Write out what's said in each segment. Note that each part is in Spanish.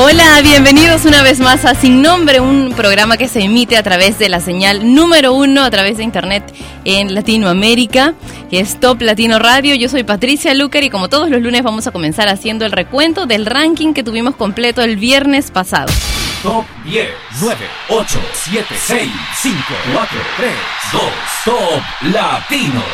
Hola, bienvenidos una vez más a Sin Nombre, un programa que se emite a través de la señal número uno a través de internet en Latinoamérica, que es Top Latino Radio. Yo soy Patricia Lucar y como todos los lunes vamos a comenzar haciendo el recuento del ranking que tuvimos completo el viernes pasado. Top 10, 9, 8, 7, 6, 5, 4, 3, 2, Top Latino.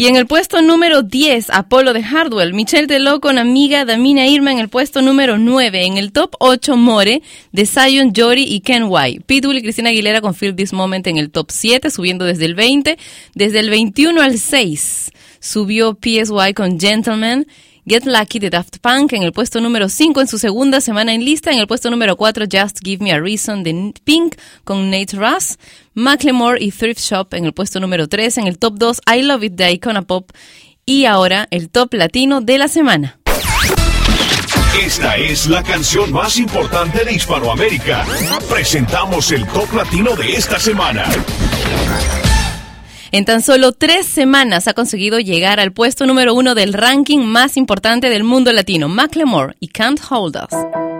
Y en el puesto número 10, Apolo de Hardwell, Michelle Teló con amiga Damina Irma en el puesto número 9. En el top 8, More, de Zion, Jory y Ken White. Pitbull y Cristina Aguilera con Feel This Moment en el top 7, subiendo desde el 20. Desde el 21 al 6, subió PSY con Gentleman. Get Lucky de Daft Punk en el puesto número 5 en su segunda semana en lista. En el puesto número 4, Just Give Me a Reason de Pink con Nate Russ. Macklemore y Thrift Shop en el puesto número 3. En el top 2, I Love It de Icona Pop. Y ahora el top latino de la semana. Esta es la canción más importante de Hispanoamérica. Presentamos el top latino de esta semana. En tan solo tres semanas ha conseguido llegar al puesto número uno del ranking más importante del mundo latino, Macklemore y Can't Hold Us.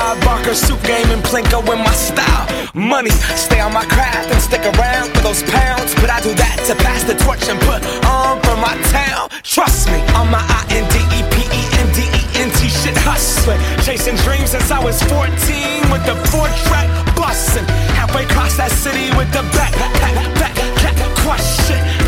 Bob Barker suit game and Plinko in my style. Money, stay on my craft and stick around for those pounds. But I do that to pass the torch and put on for my town. Trust me, on my I N D E P E N D E N T shit hustling. Chasing dreams since I was 14 with the four track busting. Halfway across that city with the back, back, back, back, crush shit.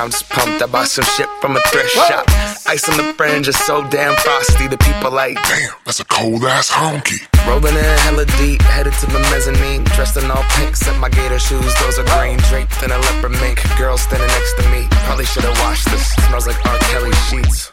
Pack. I'm just pumped. I bought some shit from a thrift shop. Ice on the fringe is so damn frosty. The people like, damn, that's a cold ass honky. Rolling in hella deep, headed to the mezzanine. Dressed in all pink, set my gator shoes. Those are green, draped in a leopard mink. Girl standing next to me. Probably should've washed this. Smells like R. Kelly sheets.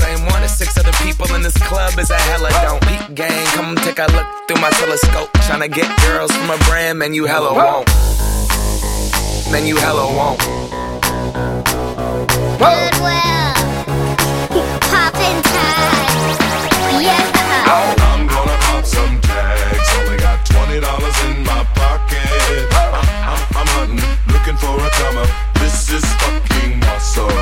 same one as six other people in this club is a hella don't. Peak gang, come take a look through my telescope. Tryna get girls from a brand, man, you hella won't. Man, you hella won't. Goodwill. Poppin' tags. Yeah. Uh-huh. Oh. I'm gonna pop some tags. Only got twenty dollars in my pocket. I'm, I'm, I'm hunting, looking for a come up. This is fucking awesome.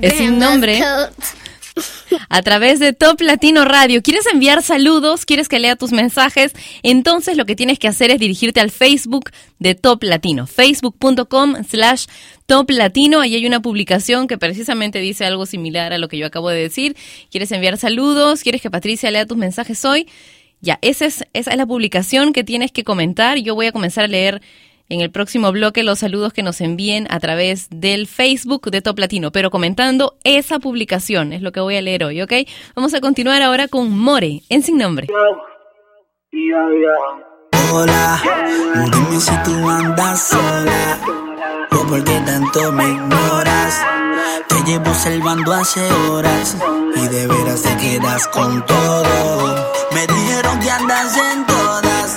Es sin nombre. a través de Top Latino Radio. ¿Quieres enviar saludos? ¿Quieres que lea tus mensajes? Entonces lo que tienes que hacer es dirigirte al Facebook de Top Latino, facebook.com slash Top Latino. Ahí hay una publicación que precisamente dice algo similar a lo que yo acabo de decir. ¿Quieres enviar saludos? ¿Quieres que Patricia lea tus mensajes hoy? Ya, esa es, esa es la publicación que tienes que comentar. Yo voy a comenzar a leer en el próximo bloque los saludos que nos envíen a través del Facebook de Top Latino, pero comentando esa publicación, es lo que voy a leer hoy, ¿ok? Vamos a continuar ahora con More, en Sin Nombre. Hola, dime si tú andas sola o por qué tanto me ignoras. Te llevo observando hace horas y de veras te quedas con todo. Me dijeron que andas en todas,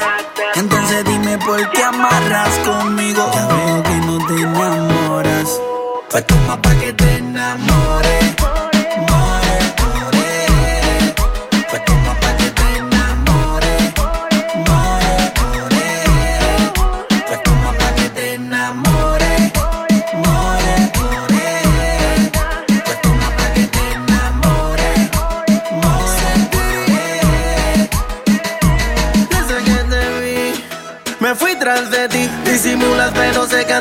entonces dime por qué amarras conmigo. Ya veo que no te enamoras, pues toma pa' que te enamores.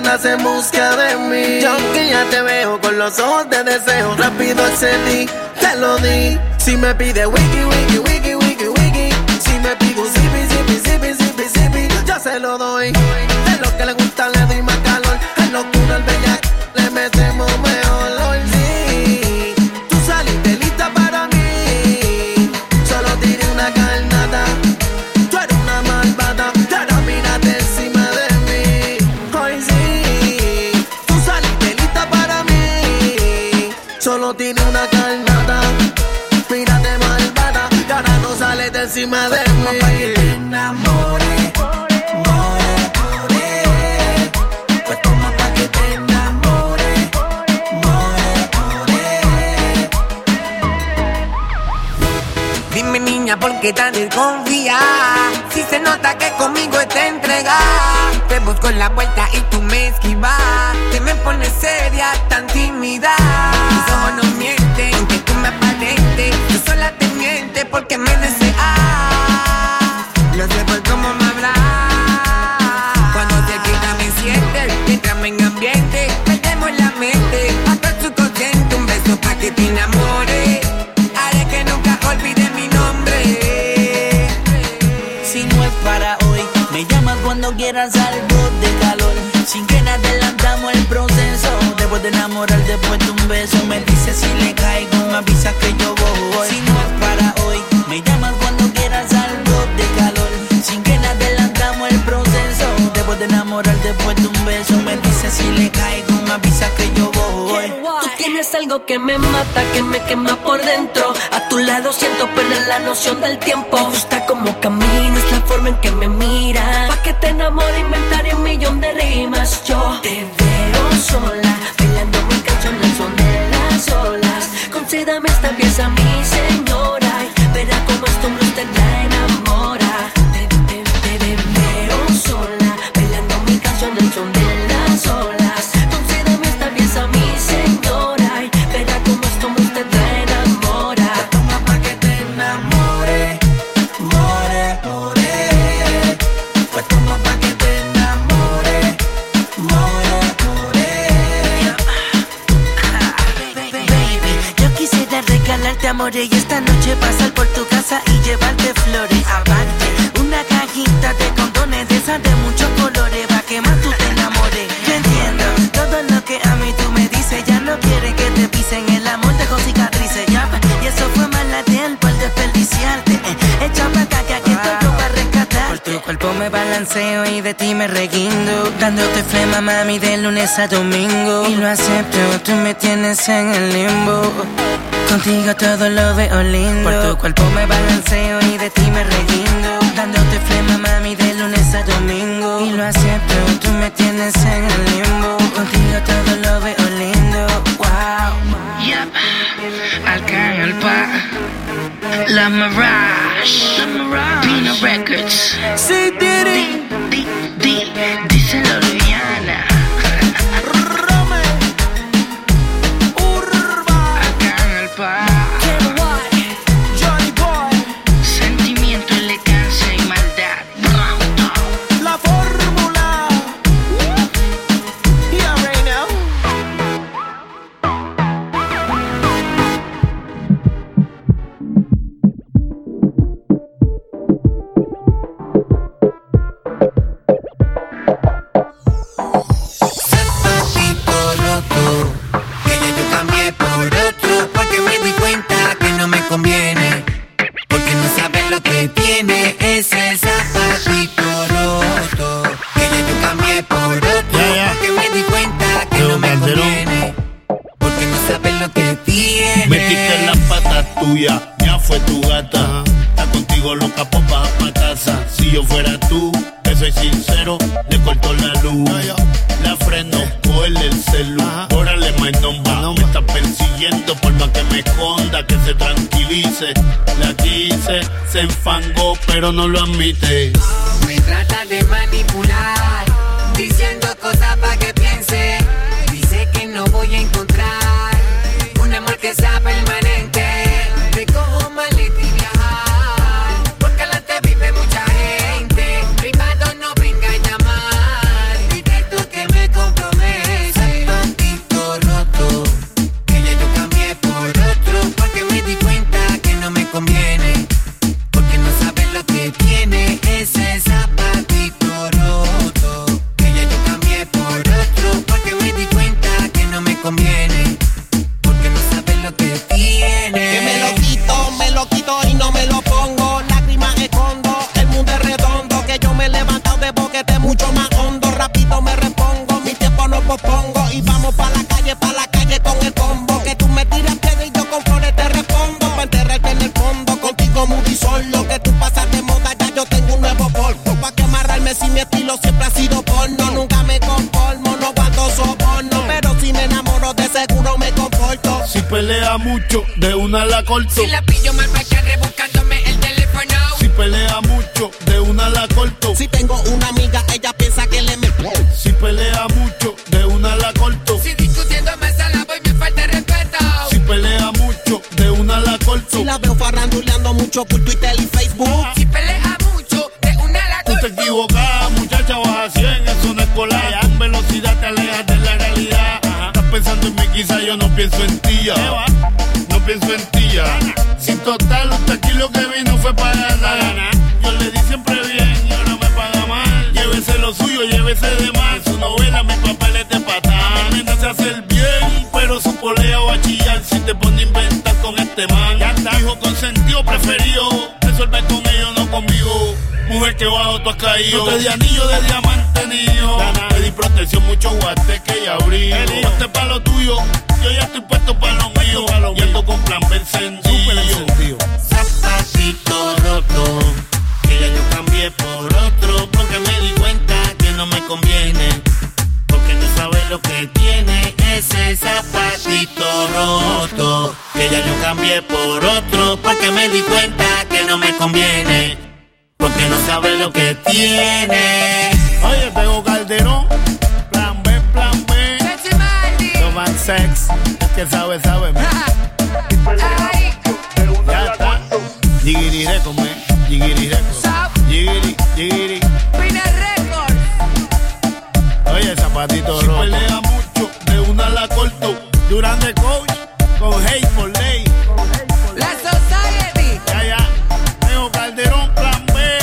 Andas en busca de mí. Yo que ya te veo con los ojos de deseo, rápido accedí, te lo di. Si me pide wiki, wiki, wiki, wiki, wiki. Si me pide un zippy, zippy, zippy, zippy, zippy, yo se lo doy. Es lo que le gusta, le doy más calor. Es locura, el bellac, encima de mí. Que te enamore, more, more. Toma pa' que te enamore, more, more. Dime niña, ¿por qué tan desconfía? Si se nota que conmigo te entrega Te busco en la vuelta y tú me esquivas Te me pones seria, tan tímida Mis ojos no mienten, aunque tú me aparentes Yo sola te miente porque me deseas quieras algo de calor. Sin que nada adelantamos el proceso. Después de enamorar, después de un beso, me dices si le caigo, me avisa que yo voy. Si no es para hoy, me llamas cuando quieras algo de calor. Sin que nada adelantamos el proceso. Después de enamorar, después de un beso, me dices si le caigo, me avisa que yo voy. Tú tienes algo que me mata, que me quema por dentro. A tu lado siento perder la noción del tiempo. Gusta como caminas, Pa' y esta noche pasar por tu casa y llevarte flores. Aparte, una cajita de condones de esas de muchos colores pa' que más tú te enamores. Yo entiendo todo lo que a mí tú me dices, ya no quiere que te pisen el amor de con cicatrices, ya. Y eso fue mala tiempo el desperdiciarte. Eh, echa pa' acá que aquí estoy yo para rescatar. Por tu cuerpo me balanceo y de ti me reguindo. Dándote flema, mami, de lunes a domingo. Y lo acepto, tú me tienes en el limbo. Contigo todo lo veo lindo. Por tu cuerpo me balanceo y de ti me reguindo. Dándote flema, mami, de lunes a domingo. Y lo acepto, tú me tienes en el limbo. Contigo todo lo veo lindo. Wow. Yep. Alcanza La Mirage. Pino Records. Sí, Diddy. Di, que sabe, sabe. Ya está. Jigiri record, man. Jigiri record. Jigiri, jigiri. Oye, zapatito rojo. Si pelea mucho, de una la corto. Durán de coach, con hate por ley. La Society. Ya, ya. Tengo Calderón, plan B.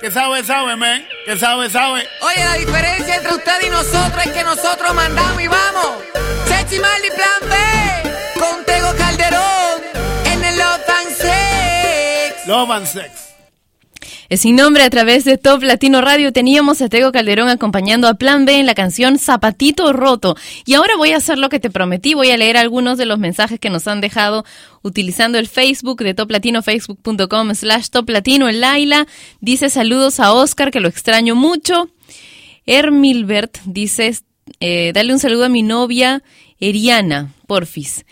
Que sabe, sabe, man. Que sabe, sabe. Oye, la diferencia entre usted y nosotros es que nosotros mandamos y vamos. Chechi Marley Plan B. Love and sex. Sin nombre a través de Top Latino Radio teníamos a Tego Calderón acompañando a Plan B en la canción Zapatito Roto. Y ahora voy a hacer lo que te prometí, voy a leer algunos de los mensajes que nos han dejado utilizando el Facebook de Top Latino, facebook.com slash Top Latino. El Laila dice saludos a Oscar, que lo extraño mucho. Ermilbert dice, eh, dale un saludo a mi novia Eriana, porfis.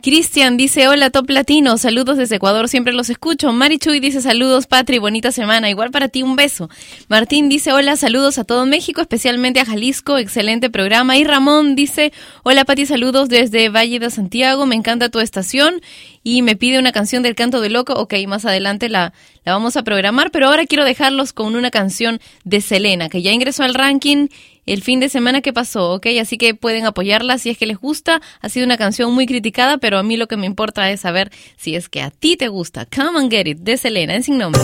Cristian dice, hola Top Latino, saludos desde Ecuador, siempre los escucho. Marichuy dice, saludos Patri, bonita semana, igual para ti un beso. Martín dice, hola, saludos a todo México, especialmente a Jalisco, excelente programa. Y Ramón dice, hola Pati, saludos desde Valle de Santiago, me encanta tu estación y me pide una canción del Canto de Loco. Ok, más adelante la, la vamos a programar, pero ahora quiero dejarlos con una canción de Selena, que ya ingresó al ranking el fin de semana que pasó, ¿ok? Así que pueden apoyarla si es que les gusta. Ha sido una canción muy criticada, pero a mí lo que me importa es saber si es que a ti te gusta. Come and Get It, de Selena, en sin nombre.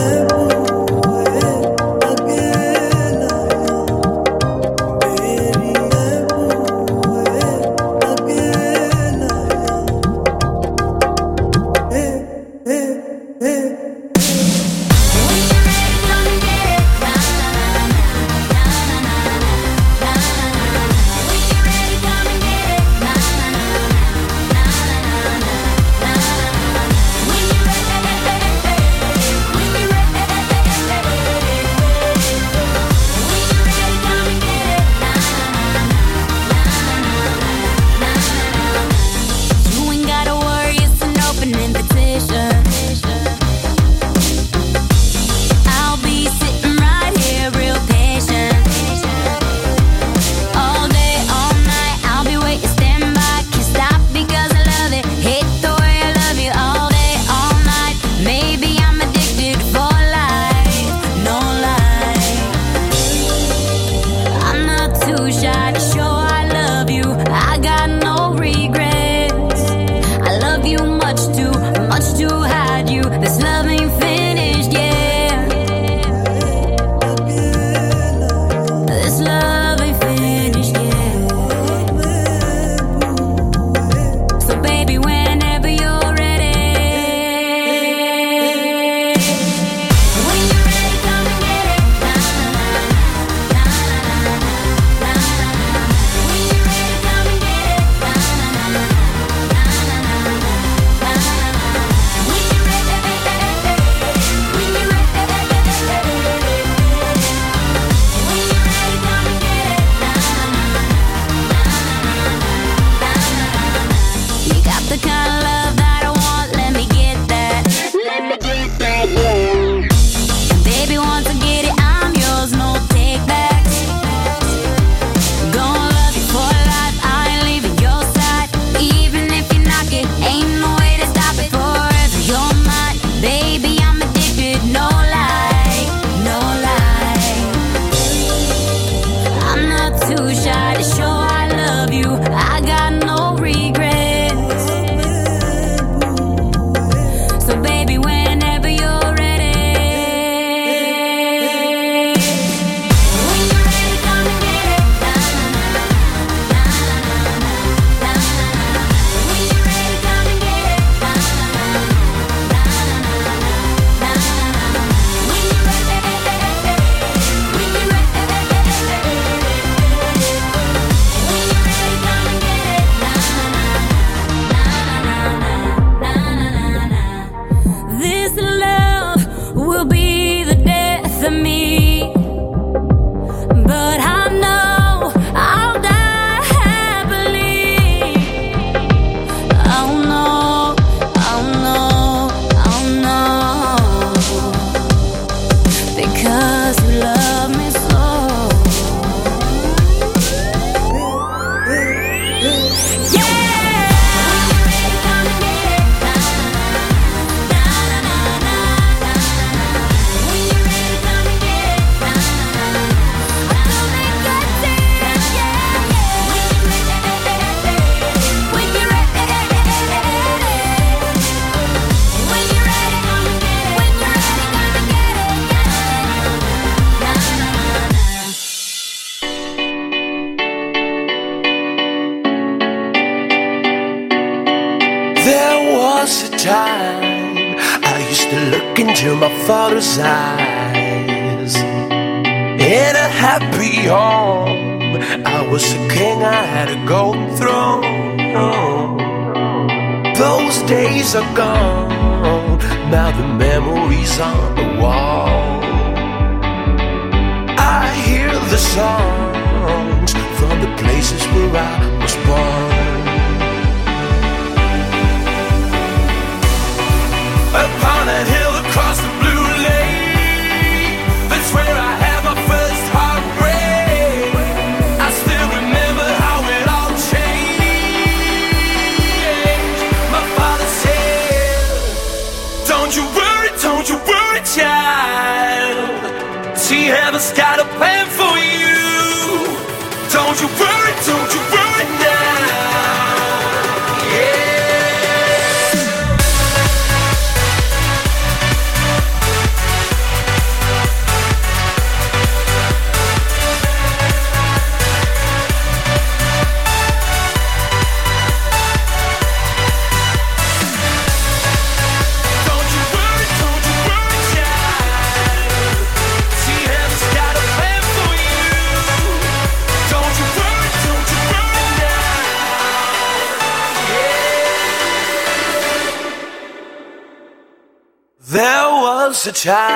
time.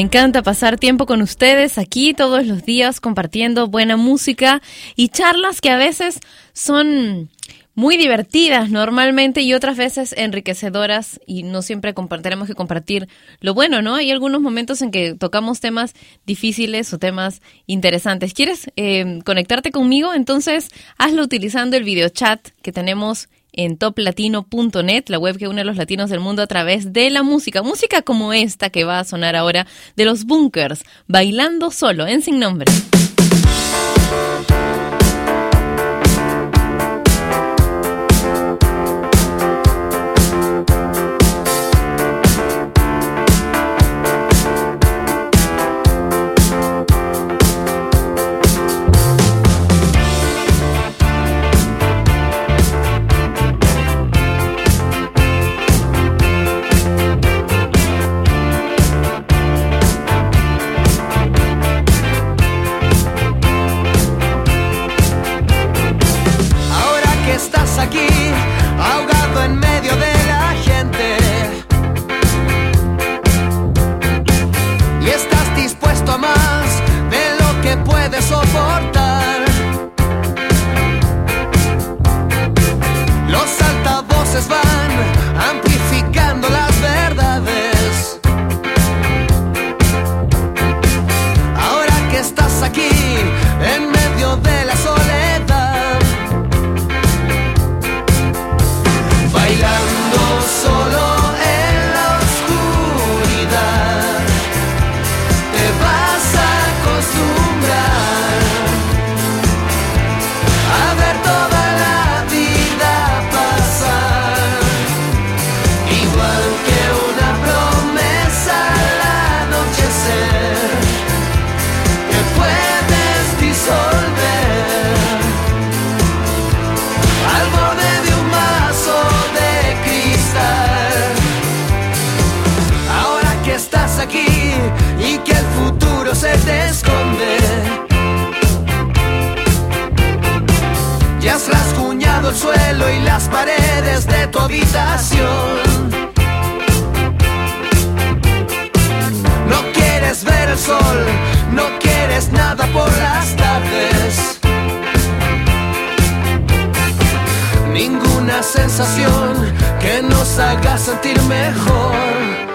Me encanta pasar tiempo con ustedes aquí todos los días compartiendo buena música y charlas que a veces son muy divertidas normalmente y otras veces enriquecedoras y no siempre compartiremos que compartir lo bueno, ¿no? Hay algunos momentos en que tocamos temas difíciles o temas interesantes. ¿Quieres eh, conectarte conmigo? Entonces hazlo utilizando el video chat que tenemos en toplatino.net, la web que une a los latinos del mundo a través de la música. Música como esta que va a sonar ahora de los Bunkers, bailando solo en sin nombre. No quieres ver el sol, no quieres nada por las tardes. Ninguna sensación que nos haga sentir mejor.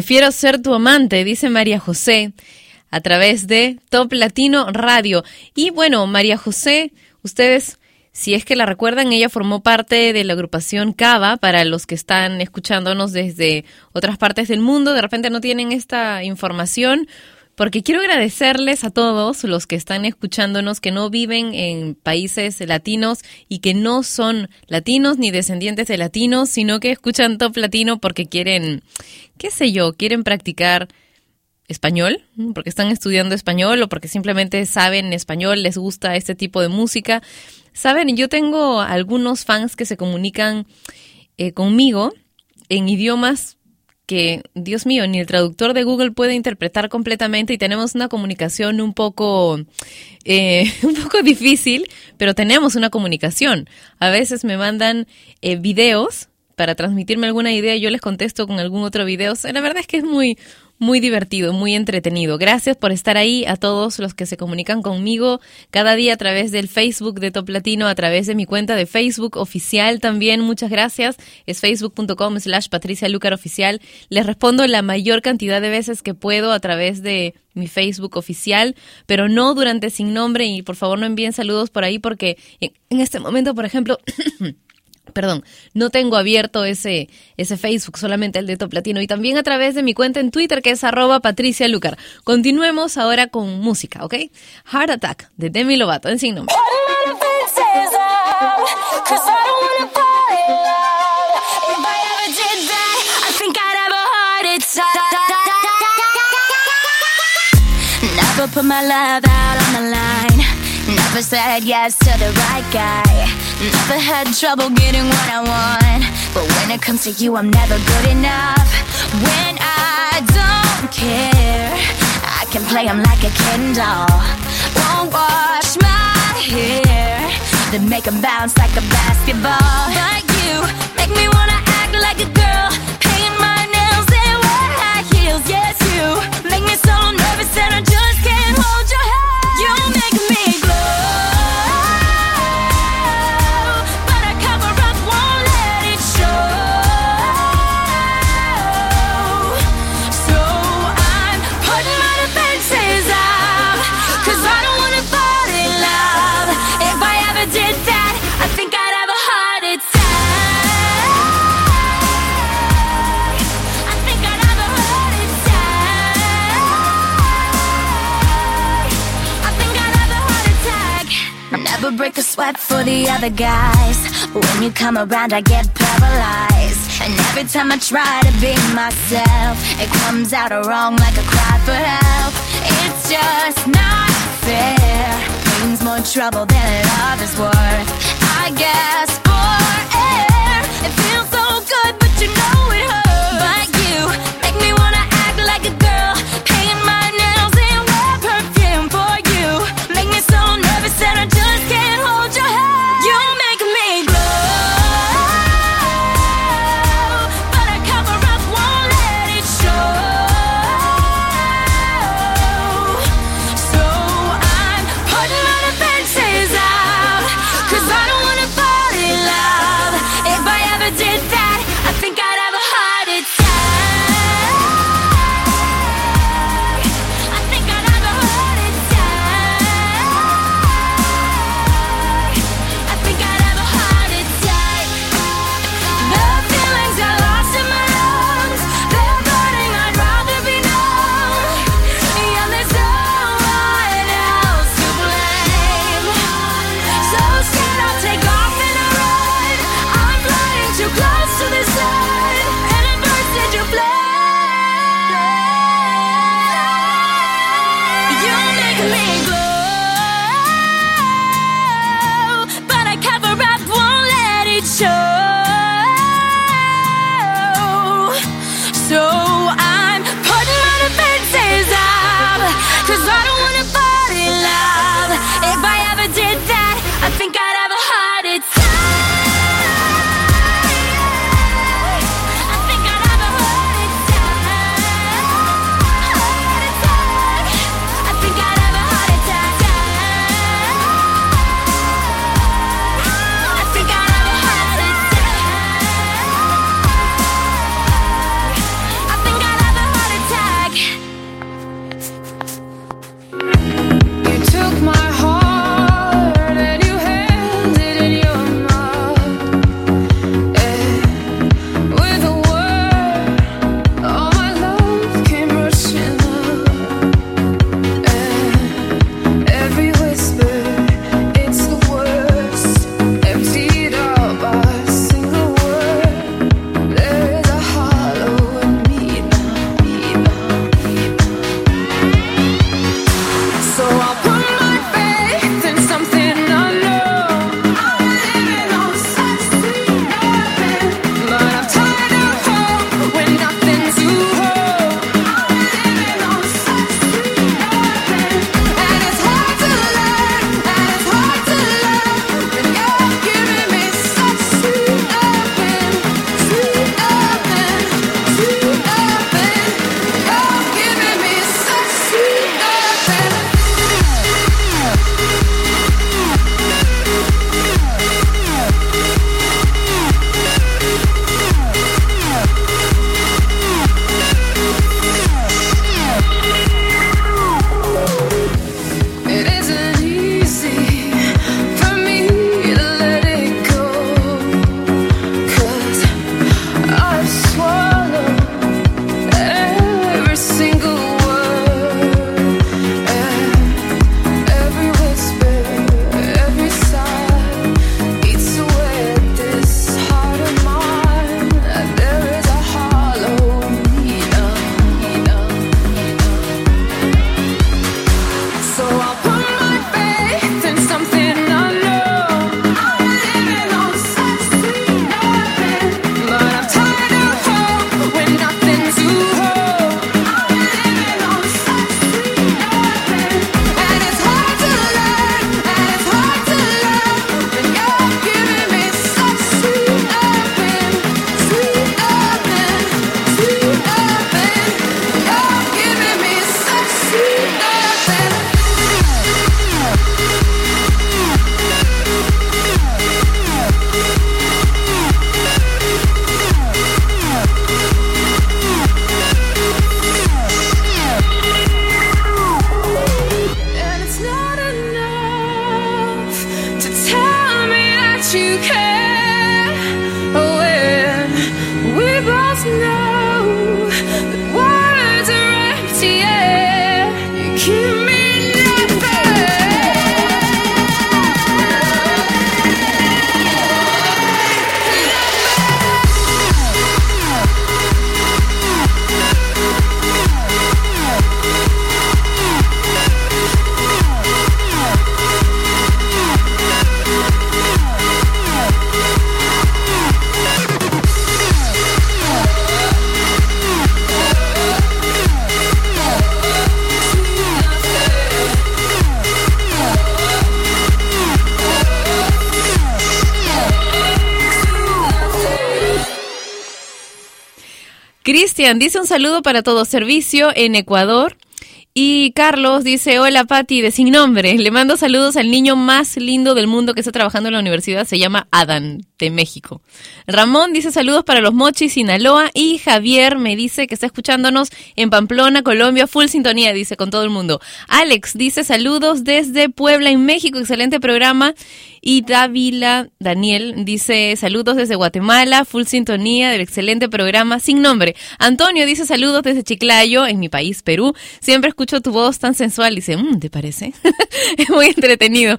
Prefiero ser tu amante, dice María José, a través de Top Latino Radio. Y bueno, María José, ustedes, si es que la recuerdan, ella formó parte de la agrupación Cava, para los que están escuchándonos desde otras partes del mundo, de repente no tienen esta información. Porque quiero agradecerles a todos los que están escuchándonos, que no viven en países latinos y que no son latinos ni descendientes de latinos, sino que escuchan Top Latino porque quieren, qué sé yo, quieren practicar español, porque están estudiando español o porque simplemente saben español, les gusta este tipo de música. Saben, yo tengo algunos fans que se comunican eh, conmigo en idiomas que, Dios mío, ni el traductor de Google puede interpretar completamente y tenemos una comunicación un poco, eh, un poco difícil, pero tenemos una comunicación. A veces me mandan eh, videos para transmitirme alguna idea y yo les contesto con algún otro video. O sea, la verdad es que es muy, muy divertido, muy entretenido. Gracias por estar ahí a todos los que se comunican conmigo cada día a través del Facebook de Top Latino, a través de mi cuenta de Facebook oficial también. Muchas gracias. Es facebook.com slash Patricia Lucar oficial. Les respondo la mayor cantidad de veces que puedo a través de mi Facebook oficial, pero no durante sin nombre y por favor no envíen saludos por ahí porque en, en este momento, por ejemplo, Perdón, no tengo abierto ese, ese Facebook, solamente el de Top Latino y también a través de mi cuenta en Twitter que es arroba Patricia Lucar. Continuemos ahora con música, ¿ok? Heart Attack de Demi Lovato en nombre. Never put my love out on the line. Never said yes to the right guy. Never had trouble getting what I want. But when it comes to you, I'm never good enough. When I don't care, I can play 'em like a Ken doll. Won't wash my hair, then make 'em bounce like a basketball. But you make me wanna act like a girl, paint my nails and wear high heels. Yes, you make me so nervous that I break a sweat for the other guys. When you come around, I get paralyzed. And every time I try to be myself, it comes out wrong like a cry for help. It's just not fair. Brings more trouble than love is worth. I guess for air, it feels so good, Cristian dice un saludo para todo servicio en Ecuador. Y Carlos dice, hola Patti, de sin nombre. Le mando saludos al niño más lindo del mundo que está trabajando en la universidad. Se llama Adán, de México. Ramón dice saludos para los Mochis, Sinaloa. Y Javier me dice que está escuchándonos en Pamplona, Colombia. Full sintonía, dice, con todo el mundo. Alex dice saludos desde Puebla, en México. Excelente programa. Y Dávila Daniel dice saludos desde Guatemala, full sintonía del excelente programa sin nombre. Antonio dice saludos desde Chiclayo, en mi país, Perú. Siempre escucho tu voz tan sensual. Dice, "Mm, ¿te parece? es muy entretenido.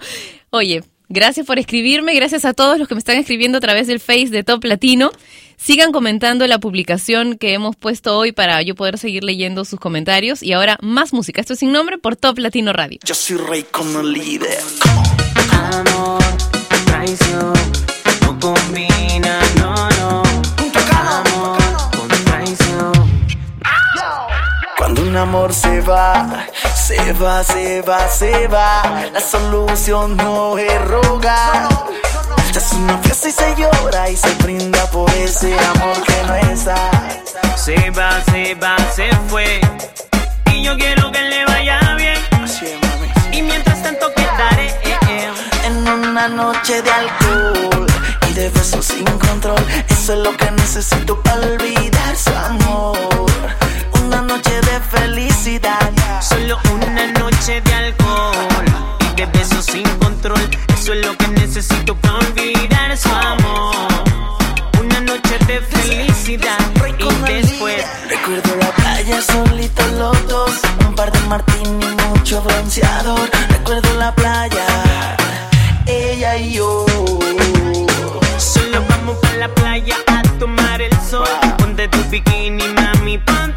Oye, gracias por escribirme, gracias a todos los que me están escribiendo a través del Face de Top Latino. Sigan comentando la publicación que hemos puesto hoy para yo poder seguir leyendo sus comentarios. Y ahora más música. Esto es sin nombre por Top Latino Radio. Yo soy rey como líder. Amor, traición, no combina, no, no. Un amor se va, se va, se va, se va. La solución no es rogar. Es una fiesta y se llora y se brinda por ese amor que no está. Se va, se va, se fue. Y yo quiero que le vaya bien. Y mientras tanto quedaré eh, eh. En una noche de alcohol y de besos sin control. Eso es lo que necesito para olvidar su amor. Una noche de felicidad. Solo una noche de alcohol y de besos sin control. Eso es lo que necesito para olvidar su amor. Una noche de felicidad y después. Recuerdo la playa solitos los dos. Un par de martini y mucho bronceador. Recuerdo la playa, ella y yo. Solo vamos para la playa a tomar el sol. Ponte tu bikini, mami, póntelo.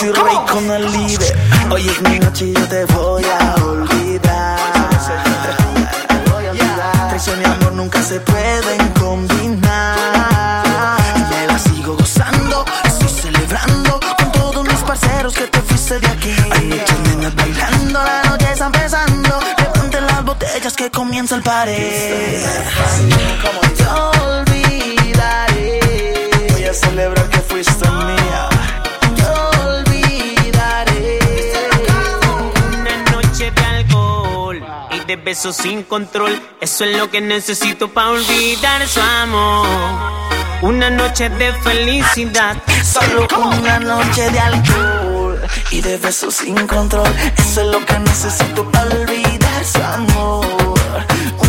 Soy rey con el líder. Hoy es mi noche y yo te voy a olvidar. Traición y amor nunca se pueden combinar. Y me la sigo gozando, estoy celebrando con todos mis parceros que te fuiste de aquí. Hay muchas nenas bailando, la noche está empezando. Levanten las botellas que comienza el pared. Yo olvidaré. Voy a celebrar que fuiste mía. De besos sin control. Eso es lo que necesito para olvidar su amor. Una noche de felicidad. Solo una noche de alcohol y de besos sin control. Eso es lo que necesito para olvidar su amor.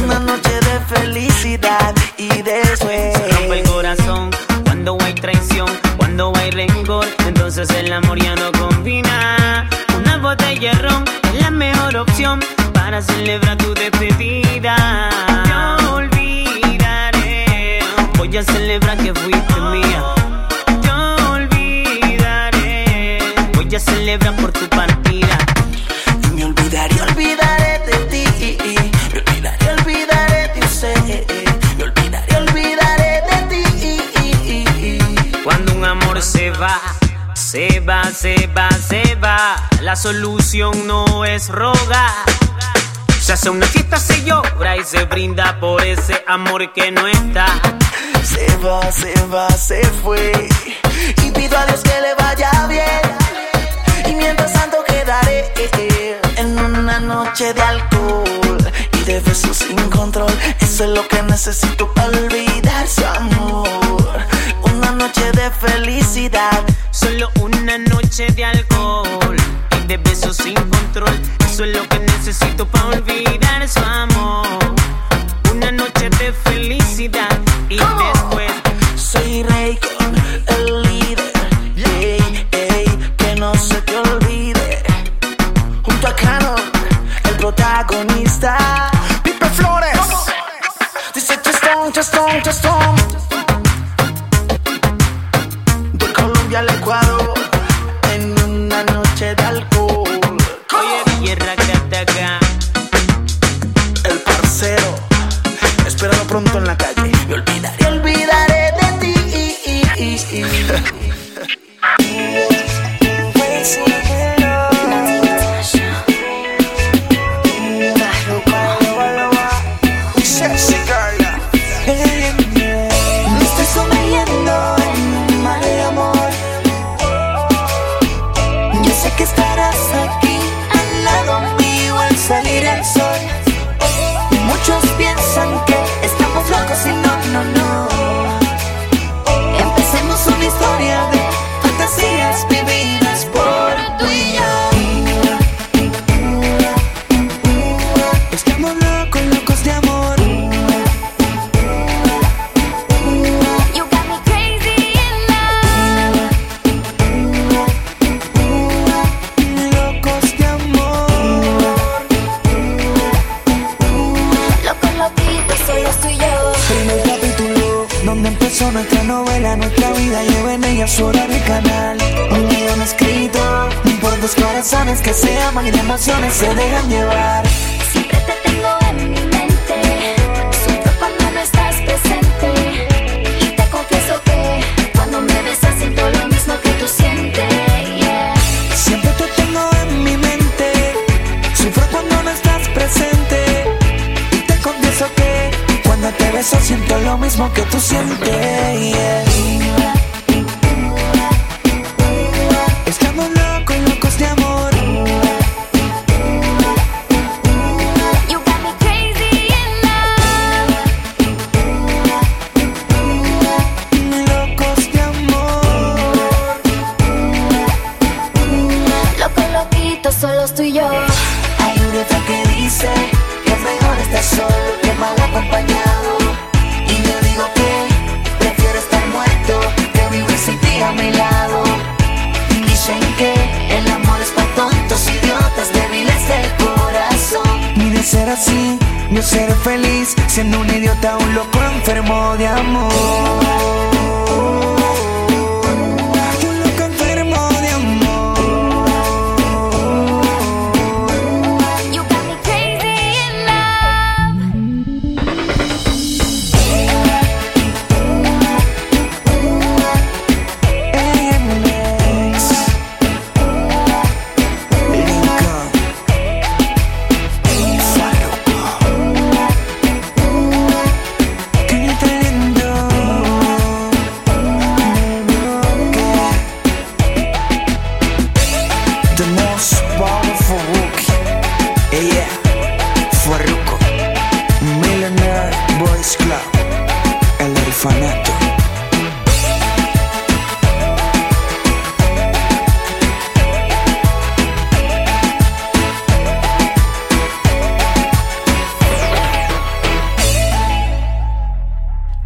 Una noche de felicidad y después. Se rompe el corazón cuando hay traición, cuando hay rencor. Entonces el amor ya no combina. Una botella de ron es la mejor opción para celebrar tu despedida. Yo olvidaré, voy a celebrar que fuiste mía. Yo olvidaré, voy a celebrar por tu partida. Y me olvidaré, olvidaré de ti. Me olvidaré, olvidaré de usted. Me olvidaré, olvidaré de ti. Cuando un amor se va, se va, se va, se va. La solución no es rogar. Se hace una fiesta, se llora y se brinda por ese amor que no está. Se va, se va, se fue. Y pido a Dios que le vaya bien. Y mientras tanto quedaré en una noche de alcohol y de besos sin control. Eso es lo que necesito para olvidar su amor. Una noche de felicidad. Solo una noche de alcohol de besos sin control. Eso es lo que necesito para olvidar su amor.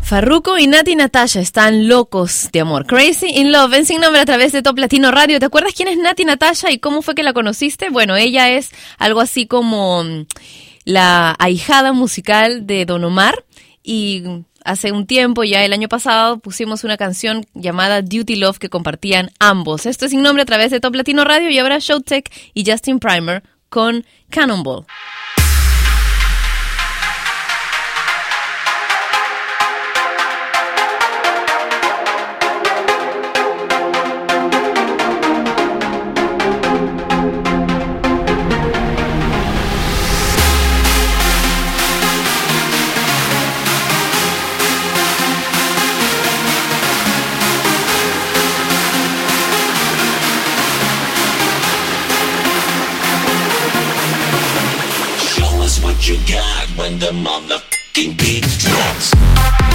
Farruko y Nati Natasha están locos de amor. Crazy in Love, en sin nombre a través de Top Latino Radio. ¿Te acuerdas quién es Nati Natasha y cómo fue que la conociste? Bueno, ella es algo así como mm, la ahijada musical de Don Omar y mm, hace un tiempo, ya el año pasado, pusimos una canción llamada Duty Love que compartían ambos. Esto es sin nombre a través de Top Latino Radio y ahora Showtech y Justin Primer con Cannonball. when the motherfucking beat drops.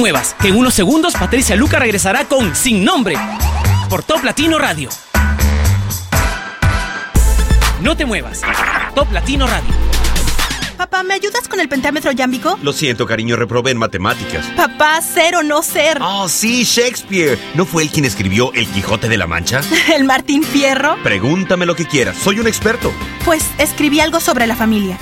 muevas, que en unos segundos Patricia Luca regresará con Sin Nombre por Top Latino Radio. No te muevas. Top Latino Radio. Papá, ¿me ayudas con el pentámetro yámbico? Lo siento, cariño, reprobé en matemáticas. Papá, ser o no ser. Oh, sí, Shakespeare. ¿No fue él quien escribió El Quijote de la Mancha? ¿El Martín Fierro? Pregúntame lo que quieras, soy un experto. Pues escribí algo sobre la familia.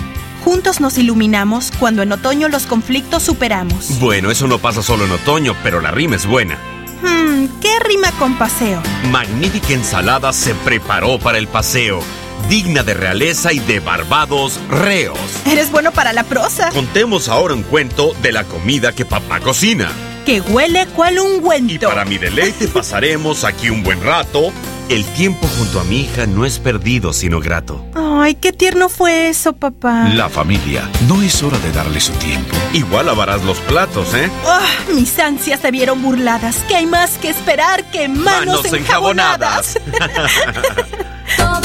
Juntos nos iluminamos cuando en otoño los conflictos superamos. Bueno, eso no pasa solo en otoño, pero la rima es buena. Hmm, ¿qué rima con paseo? Magnífica ensalada se preparó para el paseo, digna de realeza y de barbados reos. Eres bueno para la prosa. Contemos ahora un cuento de la comida que papá cocina. Que huele cual ungüento. Y para mi deleite pasaremos aquí un buen rato. El tiempo junto a mi hija no es perdido, sino grato. Ay, qué tierno fue eso, papá. La familia, no es hora de darle su tiempo. Igual lavarás los platos, ¿eh? Ah, mis ansias se vieron burladas. ¿Qué hay más que esperar que manos, enjabonadas? Los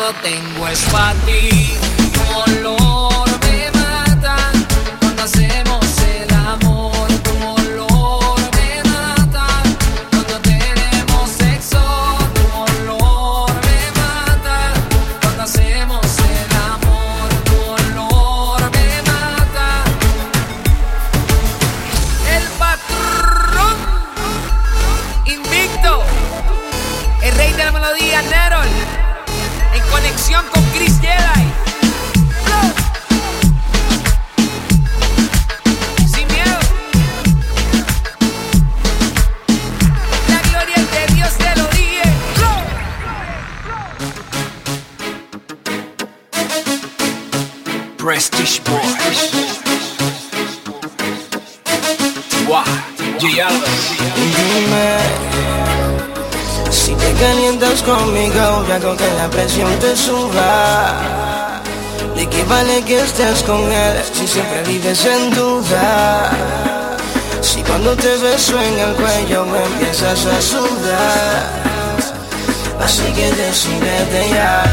Yo tengo es para suba. ¿De qué vale que estés con él si siempre vives en duda? Si cuando te beso en el cuello me empiezas a sudar. Así que decídete ya,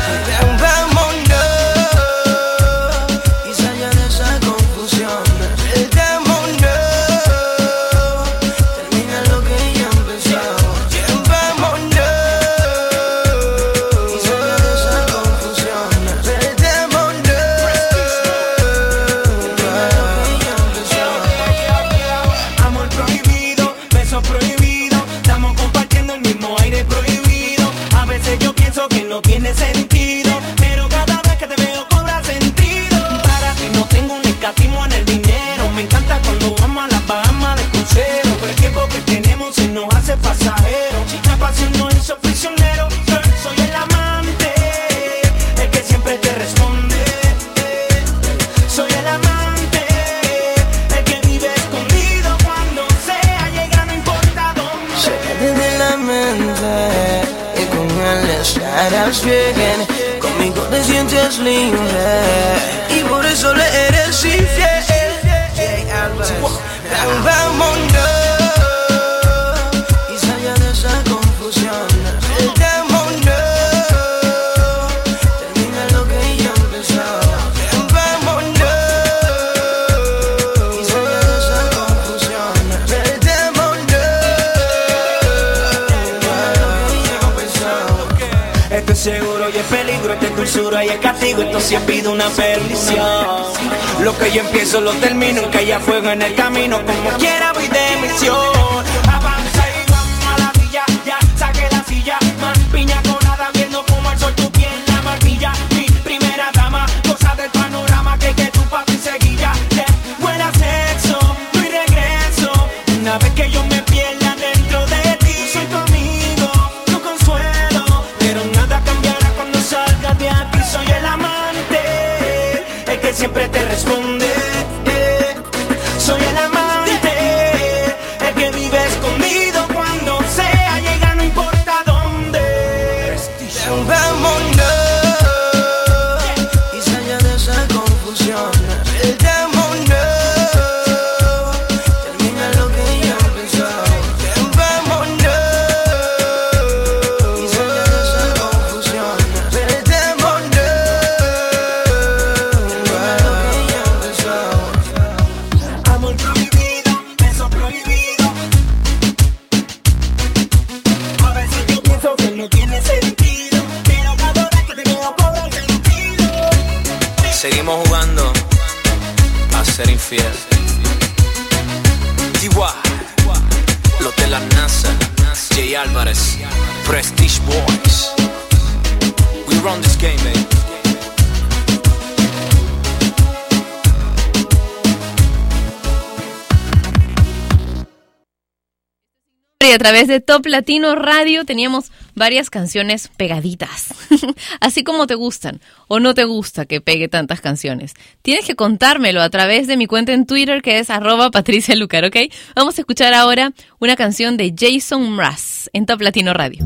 sí pido una perdición. Lo que yo empiezo lo termino, que haya fuego en el camino, como quiera voy de misión. Avanza y vamos a la villa, ya saqué la silla, más piña colada viendo como el sol tu piel la martilla. Través de Top Latino Radio teníamos varias canciones pegaditas. Así como te gustan o no te gusta que pegue tantas canciones. Tienes que contármelo a través de mi cuenta en Twitter que es arroba Patricia Lucar, ¿ok? Vamos a escuchar ahora una canción de Jason Mraz en Top Latino Radio.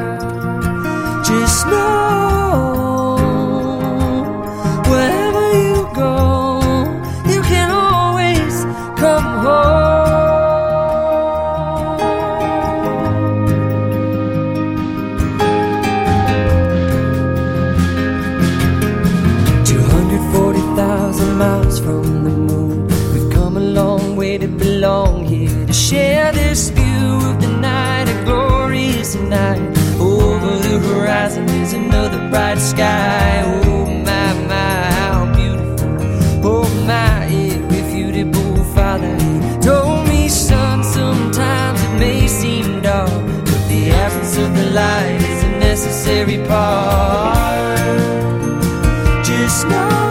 Bright sky. Oh my, my, how beautiful. Oh my, irrefutable father. He told me, son, sometimes it may seem dark, but the absence of the light is a necessary part. Just know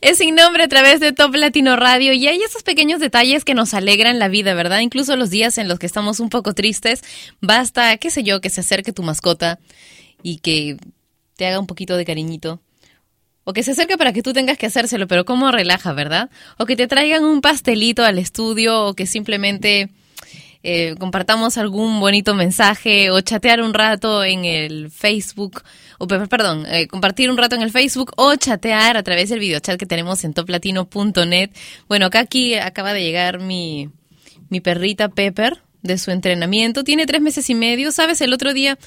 Es sin nombre a través de Top Latino Radio y hay esos pequeños detalles que nos alegran la vida, ¿verdad? Incluso los días en los que estamos un poco tristes, basta, qué sé yo, que se acerque tu mascota y que te haga un poquito de cariñito. O que se acerque para que tú tengas que hacérselo, pero cómo relaja, ¿verdad? O que te traigan un pastelito al estudio o que simplemente eh, compartamos algún bonito mensaje o chatear un rato en el Facebook, o pe- perdón, eh, compartir un rato en el Facebook o chatear a través del videochat que tenemos en toplatino.net. Bueno, acá aquí acaba de llegar mi, mi perrita Pepper de su entrenamiento. Tiene tres meses y medio. ¿Sabes? El otro día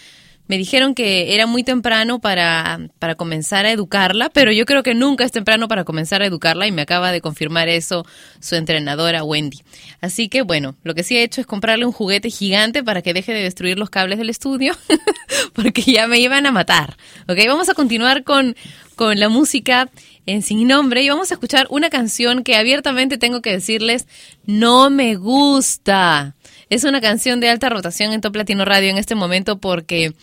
me dijeron que era muy temprano para, para comenzar a educarla, pero yo creo que nunca es temprano para comenzar a educarla y me acaba de confirmar eso su entrenadora Wendy. Así que bueno, lo que sí he hecho es comprarle un juguete gigante para que deje de destruir los cables del estudio, porque ya me iban a matar. Ok, vamos a continuar con, con la música en Sin Nombre y vamos a escuchar una canción que abiertamente tengo que decirles no me gusta. Es una canción de alta rotación en Top Latino Radio en este momento porque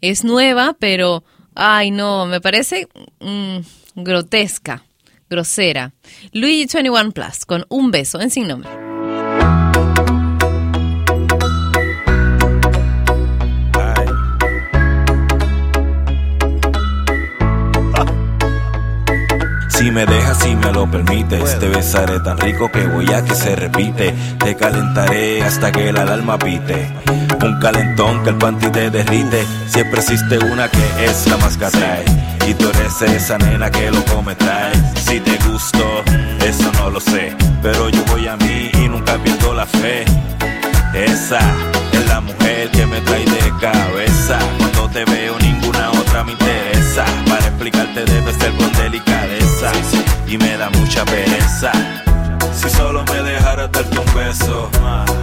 es nueva, pero ay no, me parece mm, grotesca, grosera. Luigi 21 Plus con un beso en Sin Nombre. Si me dejas, si me lo permites, te besaré tan rico que voy a que se repite. Te calentaré hasta que el alarma pite. Un calentón que el panty te derrite. Siempre existe una que es la más. Y tú eres esa nena que lo come trae. Si te gusto, eso no lo sé. Pero yo voy a mí y nunca pierdo la fe. Esa es la mujer que me trae de cabeza. Cuando te veo ninguna otra me interesa. Explicarte debe ser con delicadeza. Y me da mucha pereza. Si solo me dejaras darte un beso,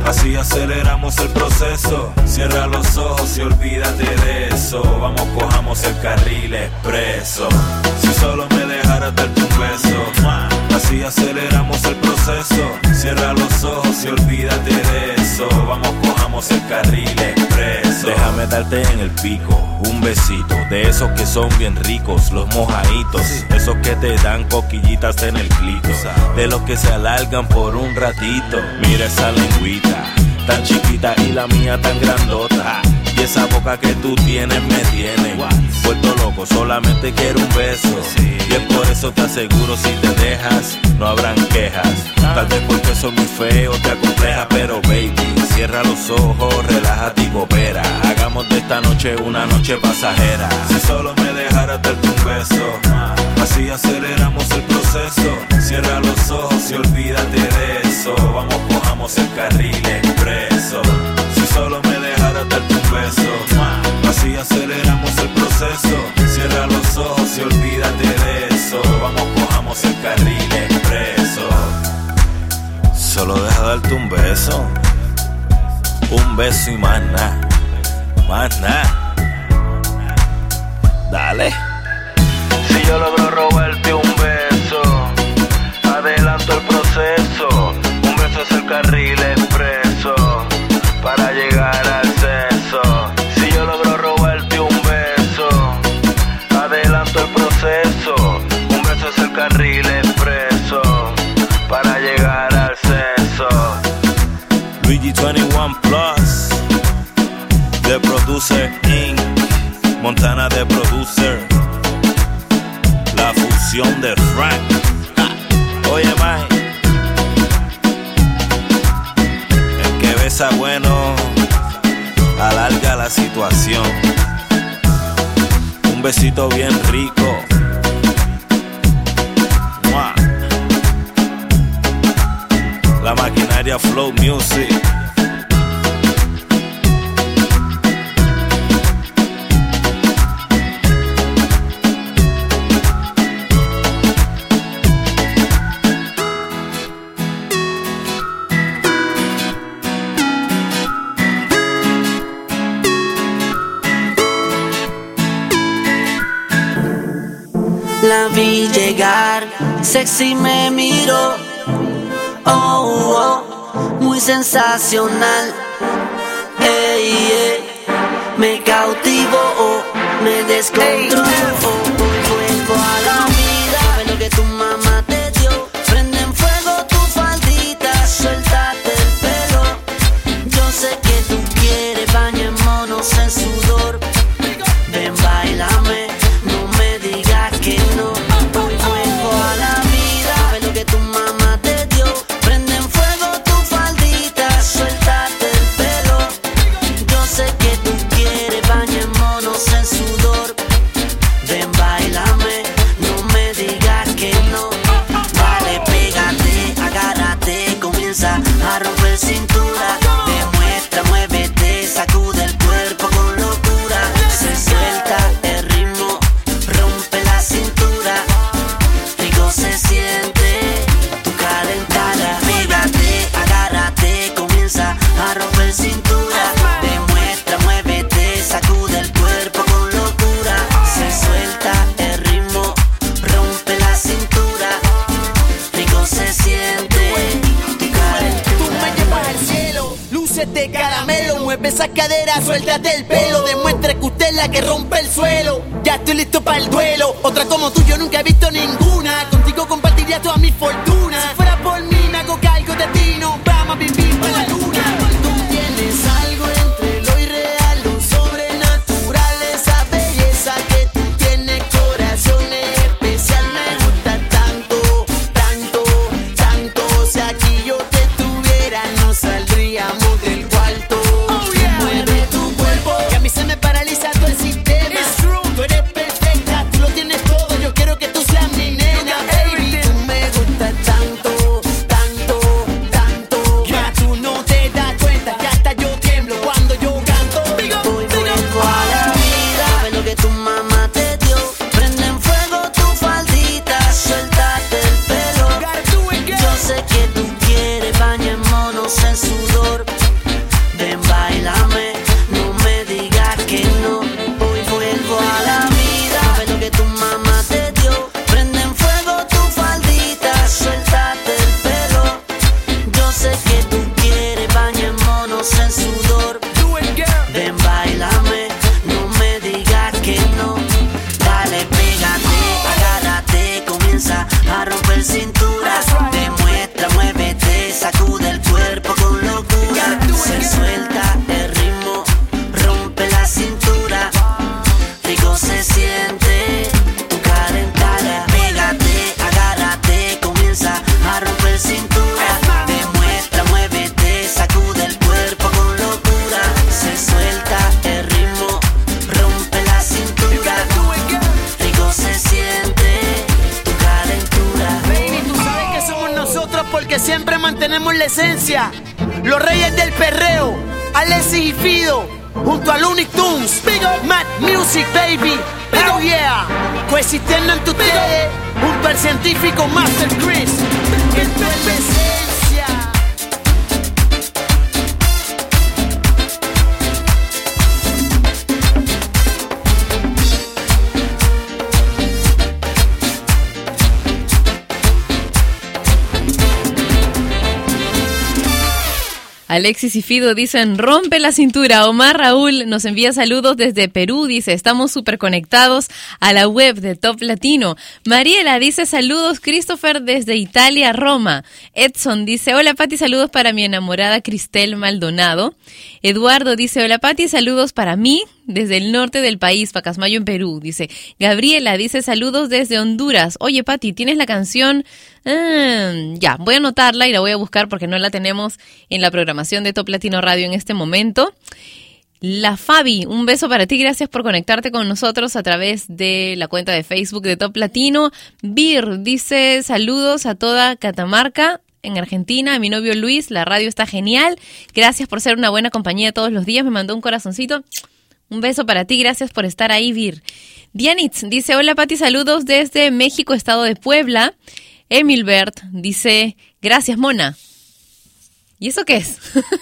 así aceleramos el proceso. Cierra los ojos y olvídate de eso. Vamos, cojamos el carril expreso. Si solo me dejaras darte un beso, así aceleramos el proceso. Cierra los ojos y olvídate de eso. Vamos, cojamos el carril expreso. Déjame darte en el pico un besito de esos que son bien ricos, los mojaditos, esos que te dan coquillitas en el clito, de los que se alargan por un ratito. Mira esa lengüita, tan chiquita y la mía tan grandota. Esa boca que tú tienes me tiene Puerto loco, solamente quiero un beso. Y es por eso te aseguro si te dejas No habrán quejas. Tal vez porque soy muy feo, te acompleja Pero baby, cierra los ojos, relájate y coopera. Hagamos de esta noche una noche pasajera. Si solo me dejaras darte un beso Así aceleramos el proceso. Cierra los ojos y olvídate de eso. Vamos, cojamos el carril expreso. Si solo para darte un beso. Así aceleramos el proceso. Cierra los ojos y olvídate de eso. Vamos, cojamos el carril expreso. Solo deja darte un beso. Un beso y más nada. Más nada. Dale. Si yo logro robar Master Alexis y Fido dicen, rompe la cintura. Omar Raúl nos envía saludos desde Perú, dice, estamos súper conectados a la web de Top Latino. Mariela dice, saludos Christopher desde Italia, Roma. Edson dice, hola Pati, saludos para mi enamorada Cristel Maldonado. Eduardo dice, hola Pati, saludos para mí desde el norte del país, Pacasmayo en Perú. Dice, Gabriela dice, saludos desde Honduras. Oye Pati, ¿tienes la canción? Ah, ya, voy a anotarla y la voy a buscar porque no la tenemos en la programación de Top Latino Radio en este momento. La Fabi, un beso para ti, gracias por conectarte con nosotros a través de la cuenta de Facebook de Top Latino. Bir dice saludos a toda Catamarca en Argentina, a mi novio Luis, la radio está genial, gracias por ser una buena compañía todos los días, me mandó un corazoncito, un beso para ti, gracias por estar ahí, Vir. Dianitz dice, hola Pati, saludos desde México, estado de Puebla. Emilbert dice, gracias Mona. ¿Y eso qué es?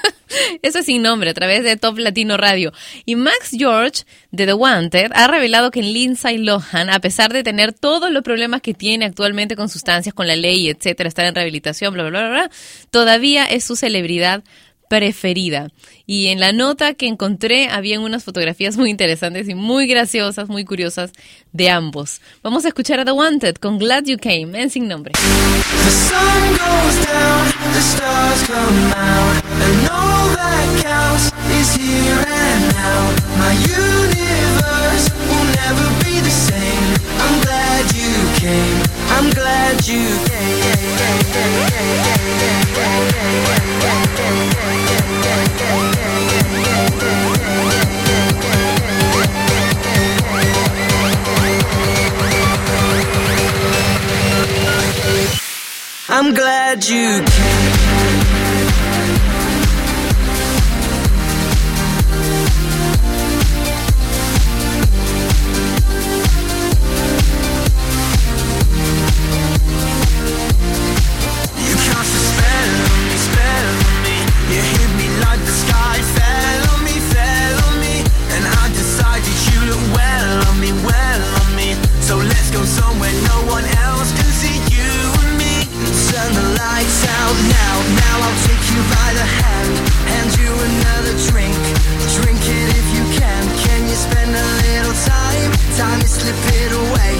eso es sin nombre a través de Top Latino Radio. Y Max George de The Wanted ha revelado que Lindsay Lohan, a pesar de tener todos los problemas que tiene actualmente con sustancias, con la ley, etcétera, estar en rehabilitación, bla, bla, bla, bla, todavía es su celebridad preferida. Y en la nota que encontré habían unas fotografías muy interesantes y muy graciosas, muy curiosas de ambos. Vamos a escuchar a The Wanted con Glad You Came en Sin Nombre. The I'm glad you I'm glad you came go no one else can see you and me. Turn the lights out now, now I'll take you by the hand. Hand you another drink, drink it if you can. Can you spend a little time? Time is slipping away,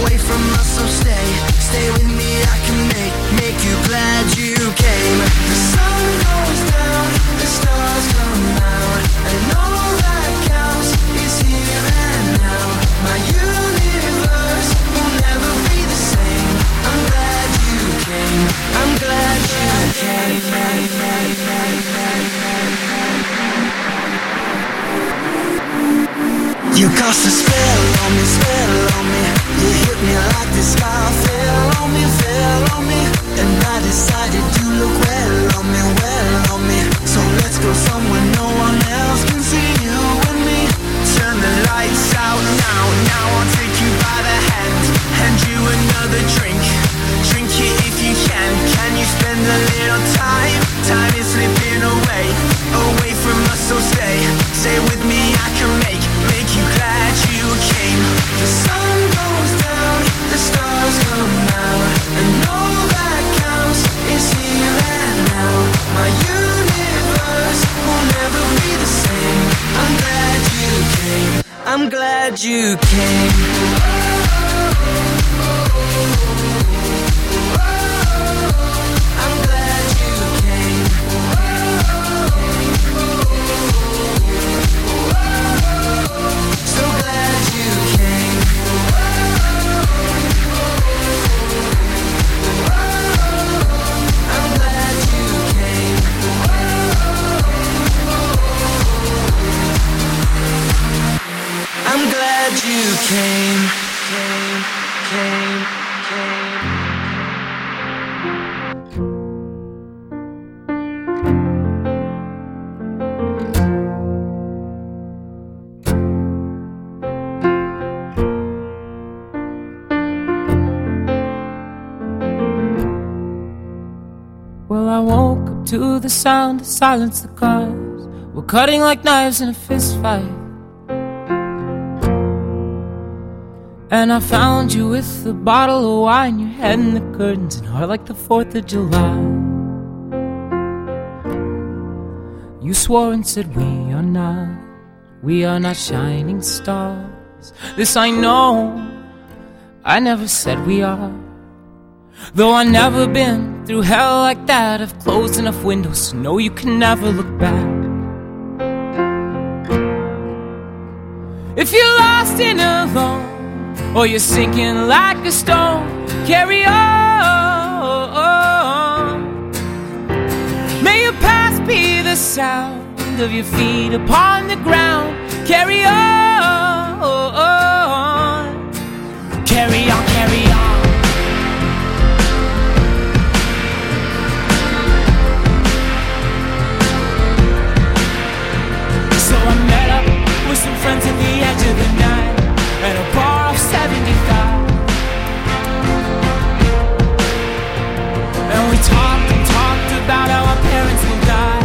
away from us, so stay. Stay with me, I can make, make you glad you cast a spell on me, spell on me. You hit me like the sky fell on me, fell on me. And I decided you look well on me, well on me. So let's go somewhere no one else can see you and me. Turn the lights out now, now I'll take by the hand. Hand you another drink. Drink it if you can. Can you spend a little time? Time is slipping away, away from us, so stay. Stay with me, I can make, make you glad you came. The sun goes down, the stars come out, and all that counts is here and now. My universe will never be the same. I'm glad you came. I'm glad you came. to the sound, silence the cars. We're cutting like knives in a fist fight. And I found you with a bottle of wine, your head in the curtains, and heart like the 4th of July. You swore and said, We are not, we are not shining stars. This I know, I never said we are. Though I've never been through hell like that, I've closed enough windows to know you can never look back. If you're lost and alone, or you're sinking like a stone, carry on. May your past be the sound of your feet upon the ground. Carry on, carry on, carry on. So I met up with some friends at the edge of the night at a bar off 75. And we talked and talked about how our parents will die,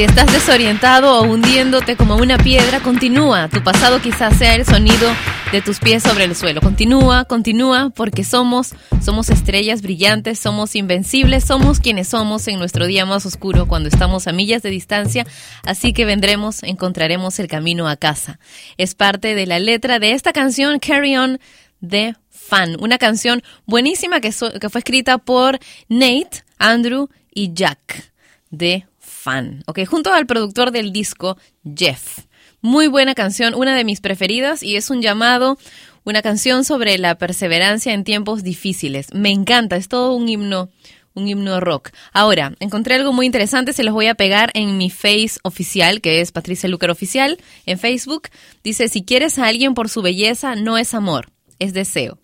Si estás desorientado o hundiéndote como una piedra, continúa. Tu pasado quizás sea el sonido de tus pies sobre el suelo. Continúa, continúa, porque somos, somos estrellas brillantes, somos invencibles, somos quienes somos en nuestro día más oscuro cuando estamos a millas de distancia, así que vendremos, encontraremos el camino a casa. Es parte de la letra de esta canción, Carry On, de Fan, una canción buenísima que, que fue escrita por Nate, Andrew y Jack, de Fan, ok, junto al productor del disco, Jeff. Muy buena canción, una de mis preferidas y es un llamado, una canción sobre la perseverancia en tiempos difíciles. Me encanta, es todo un himno, un himno rock. Ahora, encontré algo muy interesante, se los voy a pegar en mi face oficial, que es Patricia Lucar Oficial, en Facebook. Dice, si quieres a alguien por su belleza, no es amor, es deseo.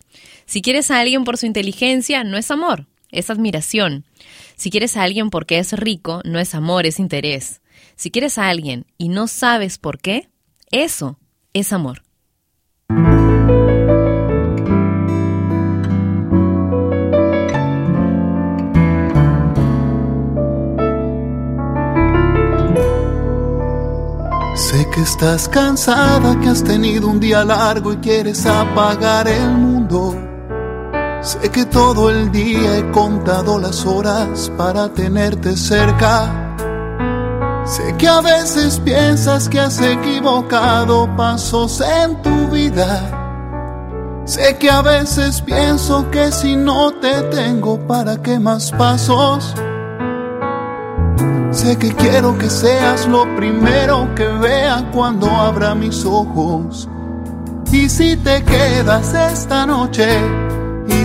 Si quieres a alguien por su inteligencia, no es amor, es admiración. Si quieres a alguien porque es rico, no es amor, es interés. Si quieres a alguien y no sabes por qué, eso es amor. Sé que estás cansada, que has tenido un día largo y quieres apagar el mundo. Sé que todo el día he contado las horas para tenerte cerca. Sé que a veces piensas que has equivocado pasos en tu vida. Sé que a veces pienso que si no te tengo, ¿para qué más pasos? Sé que quiero que seas lo primero que vea cuando abra mis ojos. Y si te quedas esta noche,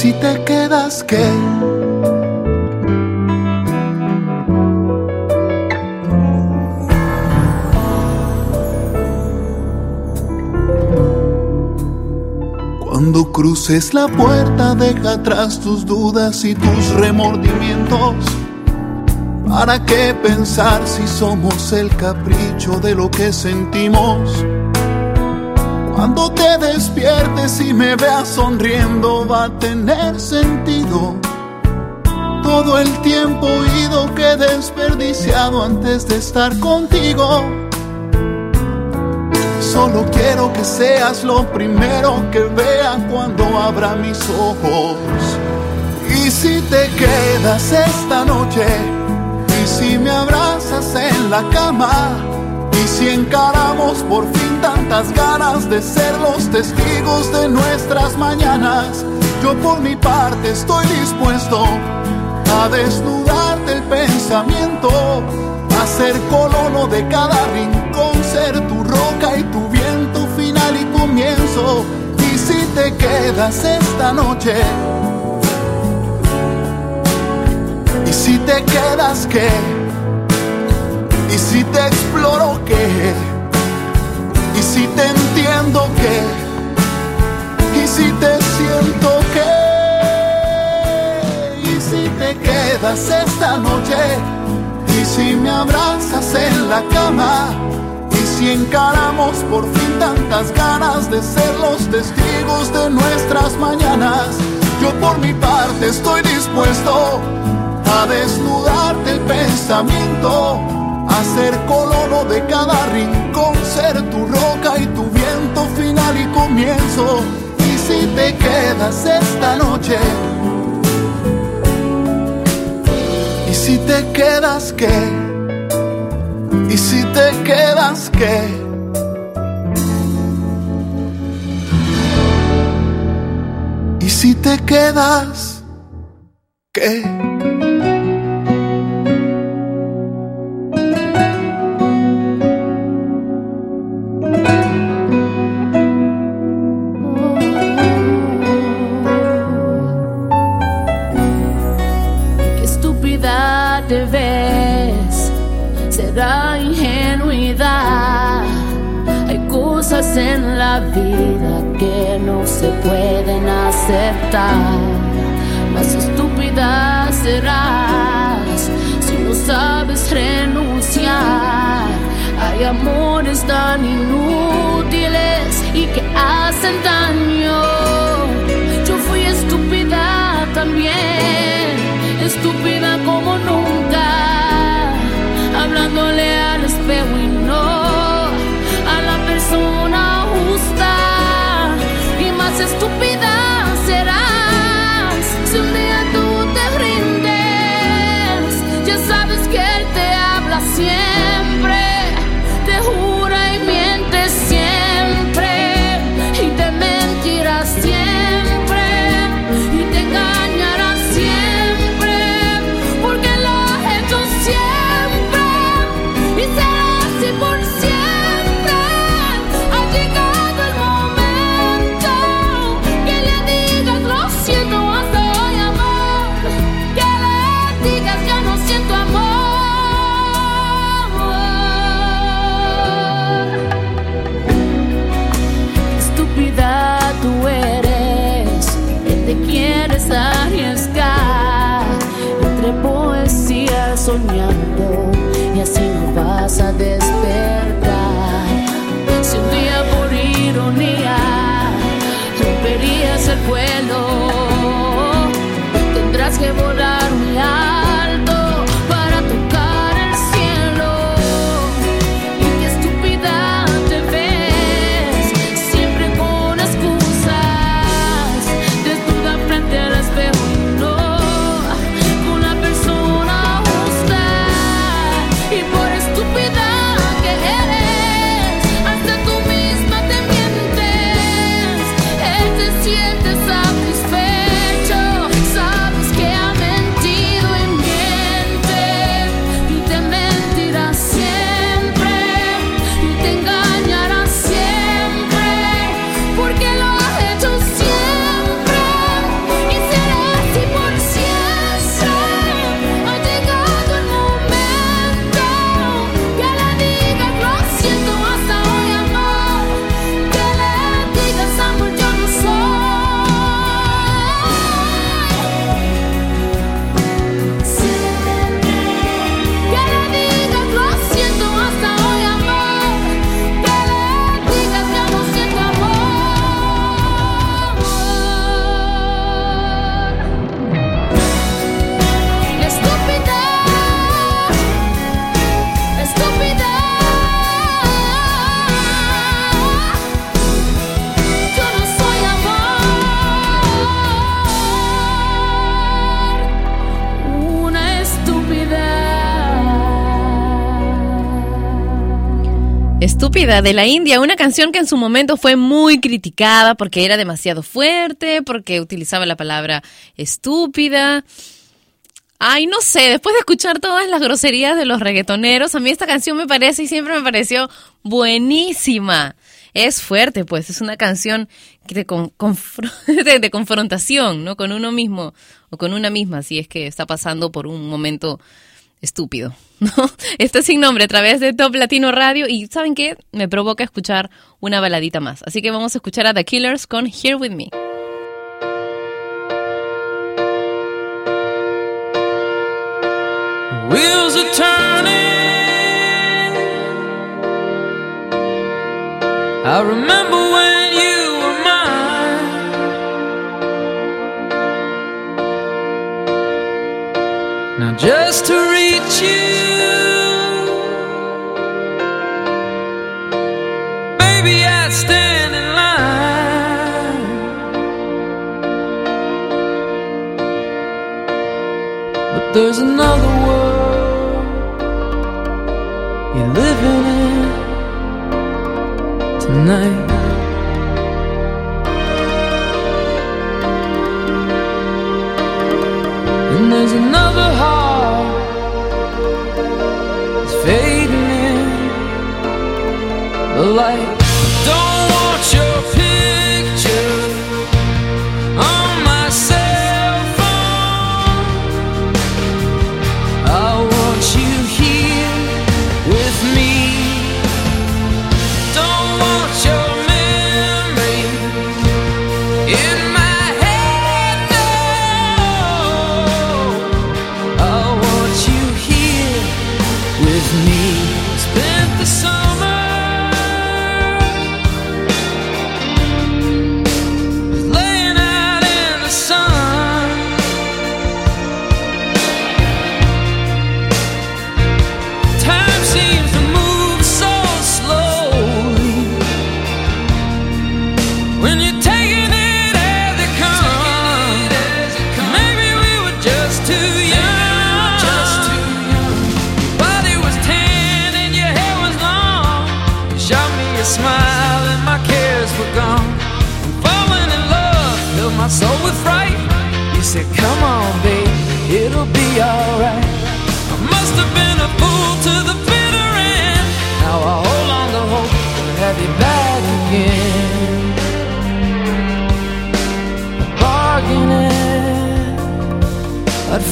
si te quedas, ¿qué? Cuando cruces la puerta, deja atrás tus dudas y tus remordimientos. ¿Para qué pensar si somos el capricho de lo que sentimos? Cuando te despiertes y me veas sonriendo, va a tener sentido. Todo el tiempo ido que he desperdiciado antes de estar contigo. Solo quiero que seas lo primero que vea cuando abra mis ojos. Y si te quedas esta noche, y si me abrazas en la cama, y si encaramos por fin tantas ganas de ser los testigos de nuestras mañanas, yo por mi parte estoy dispuesto a desnudarte el pensamiento, a ser colono de cada rincón, ser tu roca y tu viento final y comienzo. Y si te quedas esta noche, y si te quedas qué, y si te exploro qué, y si te entiendo qué, y si te siento qué y si te quedas esta noche y si me abrazas en la cama y si encaramos por fin tantas ganas de ser los testigos de nuestras mañanas yo por mi parte estoy dispuesto a desnudarte el pensamiento a ser colono de cada rincón ser tu roca y tu viento final y comienzo y si te quedas esta noche ¿Y si te quedas qué? ¿Y si te quedas qué? ¿Y si te quedas qué? Qué será ingenuidad. Hay cosas en la vida que no se pueden aceptar. Más estúpida serás si no sabes renunciar. Hay amores tan inútiles y que hacen daño. Yo fui estúpida también, al Estúpida de la India, una canción que en su momento fue muy criticada porque era demasiado fuerte, porque utilizaba la palabra estúpida. Ay, no sé, después de escuchar todas las groserías de los reggaetoneros, a mí esta canción me parece y siempre me pareció buenísima. Es fuerte, pues, es una canción de- de confrontación, ¿no? Con uno mismo o con una misma, si es que está pasando por un momento estúpido, ¿no? Está sin nombre a través de Top Latino Radio y ¿saben qué? Me provoca escuchar una baladita más. Así que vamos a escuchar a The Killers con Here With Me. Wheels are turning. I remember when you were mine. Now just to There's another world you're living in tonight. And there's another. Light.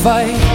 Fight.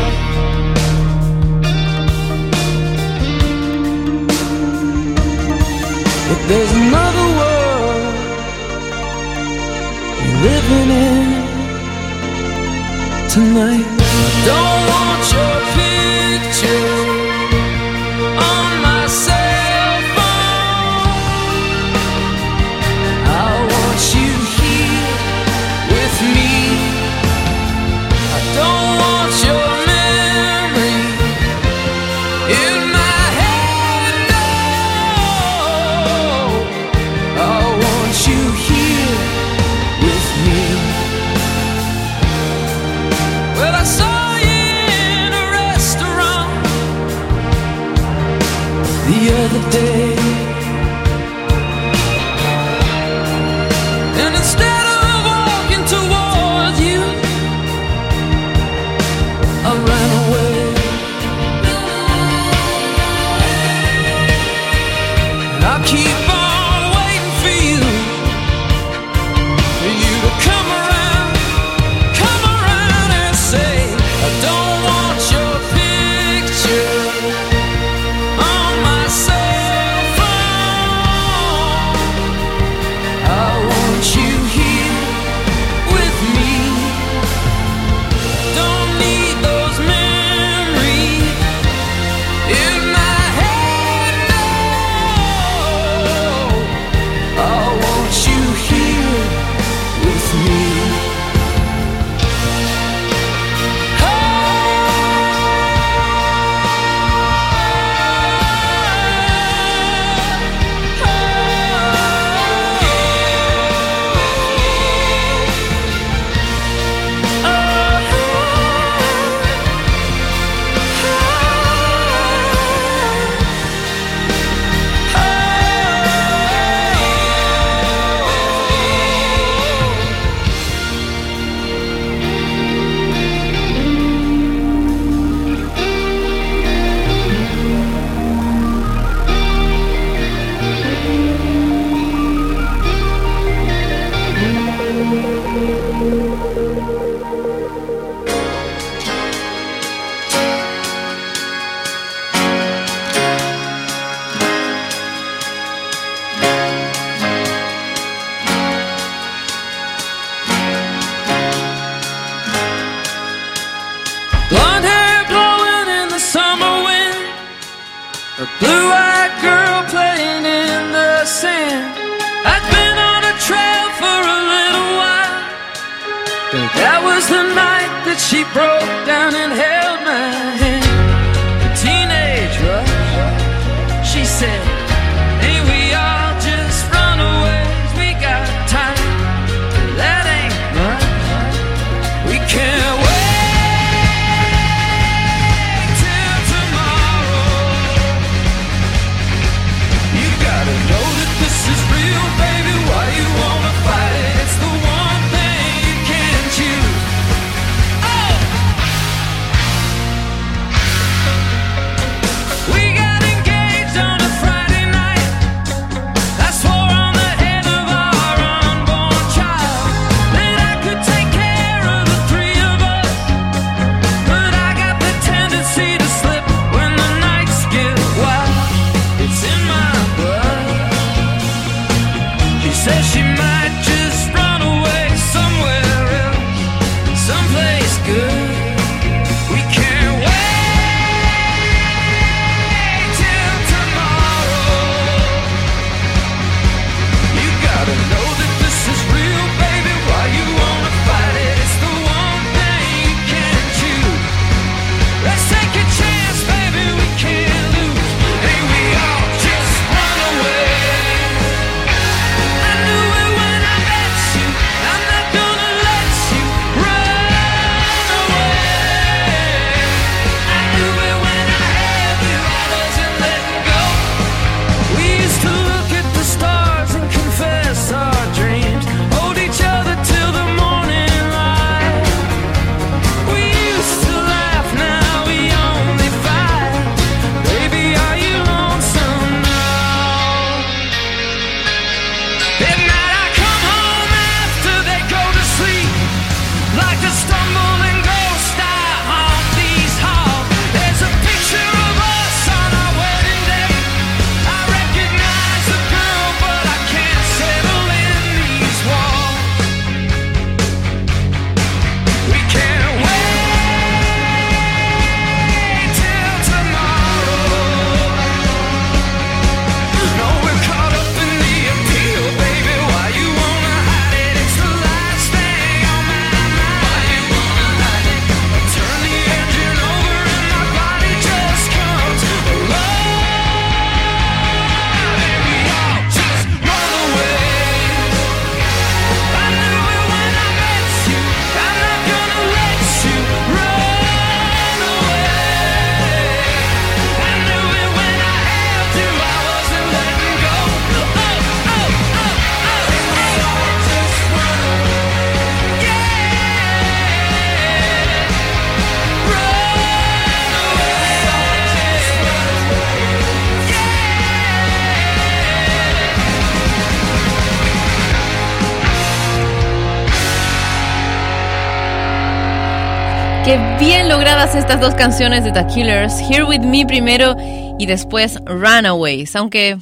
Estas dos canciones de The Killers, Here With Me primero y después Runaways, aunque,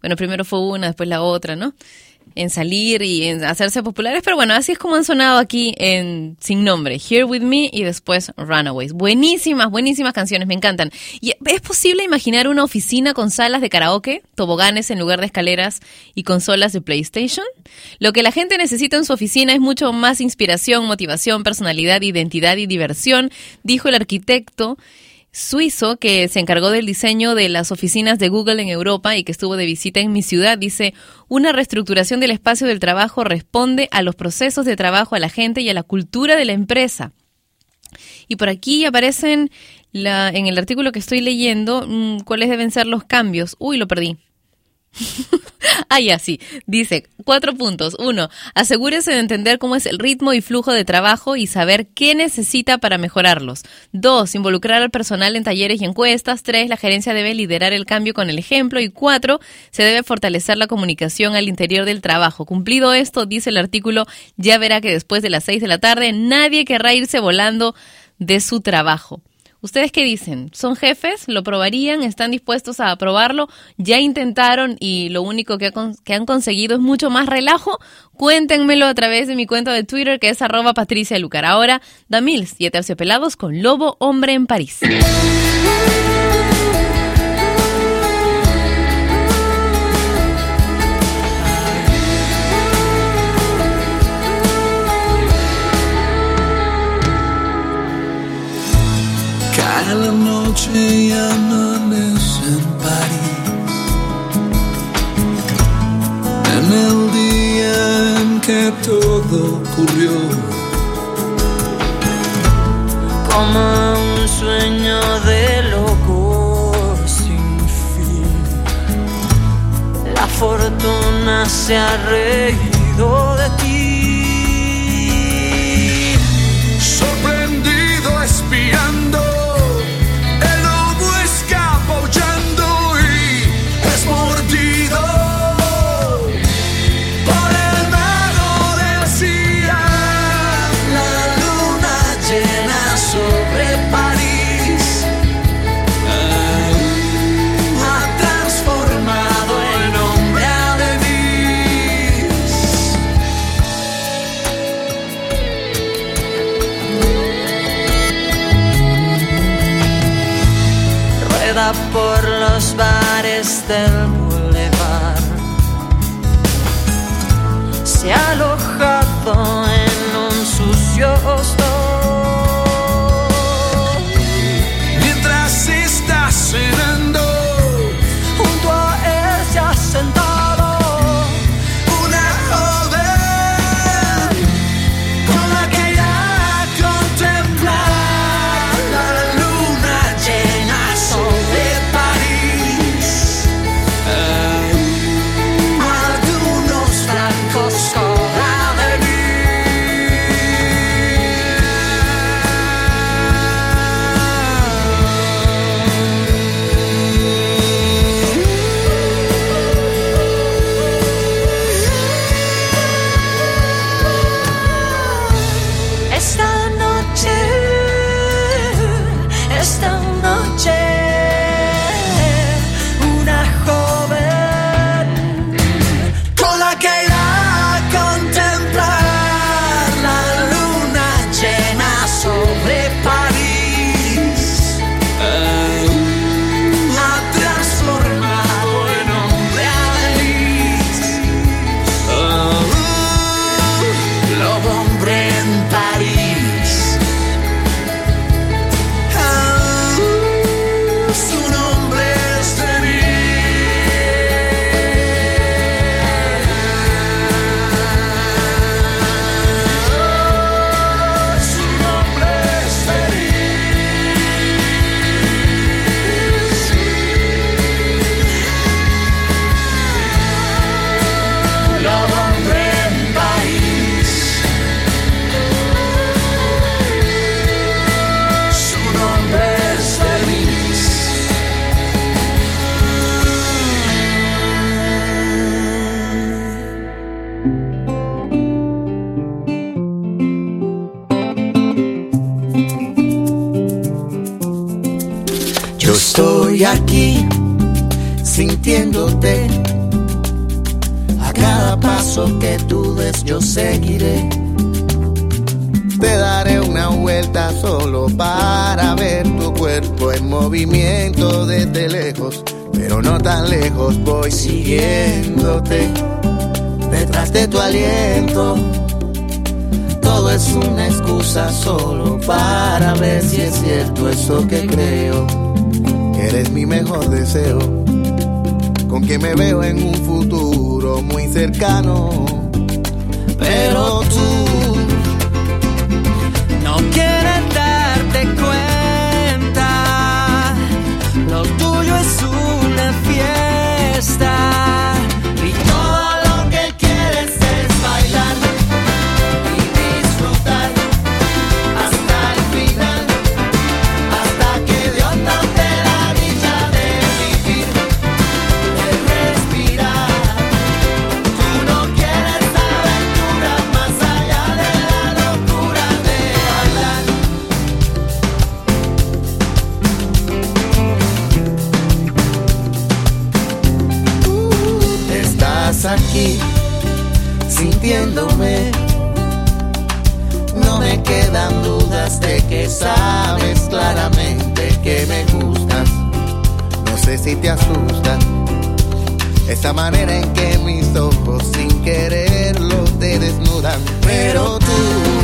bueno, primero fue una, después la otra, ¿no? En salir y en hacerse populares, pero bueno, así es como han sonado aquí en Sin Nombre, Here With Me y después Runaways. Buenísimas, buenísimas canciones, me encantan. ¿Y es posible imaginar una oficina con salas de karaoke, toboganes en lugar de escaleras y consolas de PlayStation? Lo que la gente necesita en su oficina es mucho más inspiración, motivación, personalidad, identidad y diversión, dijo el arquitecto suizo que se encargó del diseño de las oficinas de Google en Europa y que estuvo de visita en mi ciudad, dice, una reestructuración del espacio del trabajo responde a los procesos de trabajo, a la gente y a la cultura de la empresa. Y por aquí aparecen la, en el artículo que estoy leyendo mm, cuáles deben ser los cambios. Uy, lo perdí. ah, ya, sí. Dice, cuatro puntos. Uno, asegúrese de entender cómo es el ritmo y flujo de trabajo y saber qué necesita para mejorarlos. Dos, involucrar al personal en talleres y encuestas. Tres, la gerencia debe liderar el cambio con el ejemplo. Y cuatro, se debe fortalecer la comunicación al interior del trabajo. Cumplido esto, dice el artículo, ya verá que después de las seis de la tarde nadie querrá irse volando de su trabajo. ¿Ustedes qué dicen? ¿Son jefes? ¿Lo probarían? ¿Están dispuestos a aprobarlo? ¿Ya intentaron y lo único que, han conseguido es mucho más relajo? Cuéntenmelo a través de mi cuenta de Twitter que es arroba Patricia Lucar. Ahora, Damils y Pelados con Lobo Hombre en París. Cada noche ya amanece en París. En el día en que todo ocurrió. Como un sueño de loco sin fin. La fortuna se ha reído de ti. Sorprendido espiando, del boulevard. Seguiré. Te daré una vuelta solo para ver tu cuerpo en movimiento desde lejos, pero no tan lejos voy siguiéndote. Detrás de tu aliento, todo es una excusa solo para ver si es cierto eso que creo, que eres mi mejor deseo, con quien me veo en un futuro muy cercano. Pero sintiéndome. No me quedan dudas de que sabes claramente que me gustas. No sé si te asusta esa manera en que mis ojos sin quererlo te desnudan. Pero tú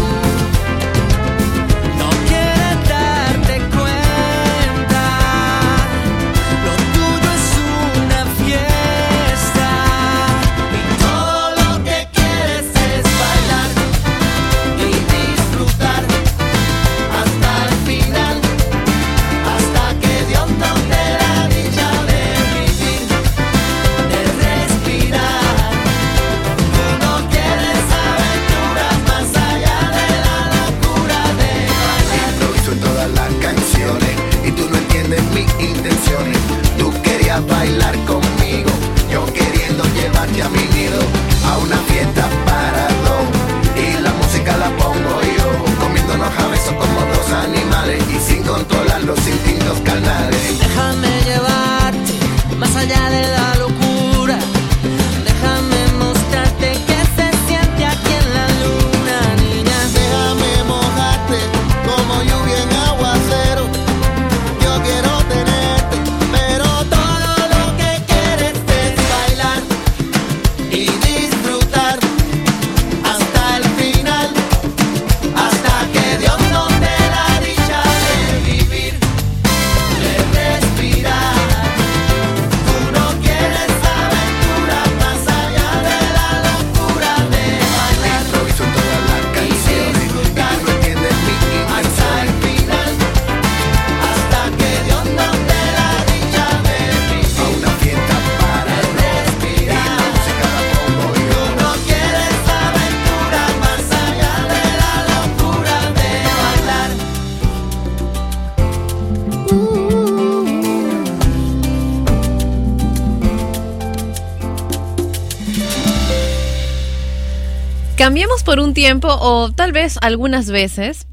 Cambiemos por un tiempo o tal vez algunas veces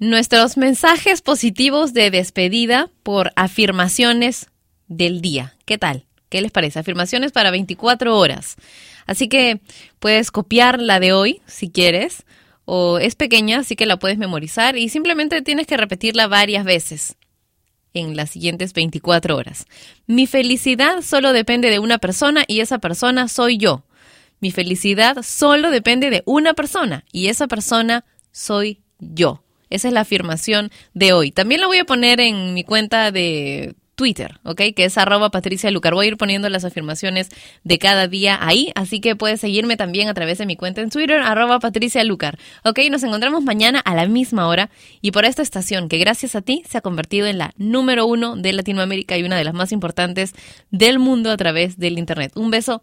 nuestros mensajes positivos de despedida por afirmaciones del día. ¿Qué tal? ¿Qué les parece? Afirmaciones para 24 horas. Así que puedes copiar la de hoy si quieres o es pequeña, así que la puedes memorizar y simplemente tienes que repetirla varias veces en las siguientes 24 horas. Mi felicidad solo depende de una persona y esa persona soy yo. Mi felicidad solo depende de una persona y esa persona soy yo. Esa es la afirmación de hoy. También la voy a poner en mi cuenta de Twitter, ¿ok? Que es arroba Patricia Lucar. Voy a ir poniendo las afirmaciones de cada día ahí, así que puedes seguirme también a través de mi cuenta en Twitter, arroba Patricia Lucar. ¿Ok? Nos encontramos mañana a la misma hora y por esta estación que gracias a ti se ha convertido en la número uno de Latinoamérica y una de las más importantes del mundo a través del Internet. Un beso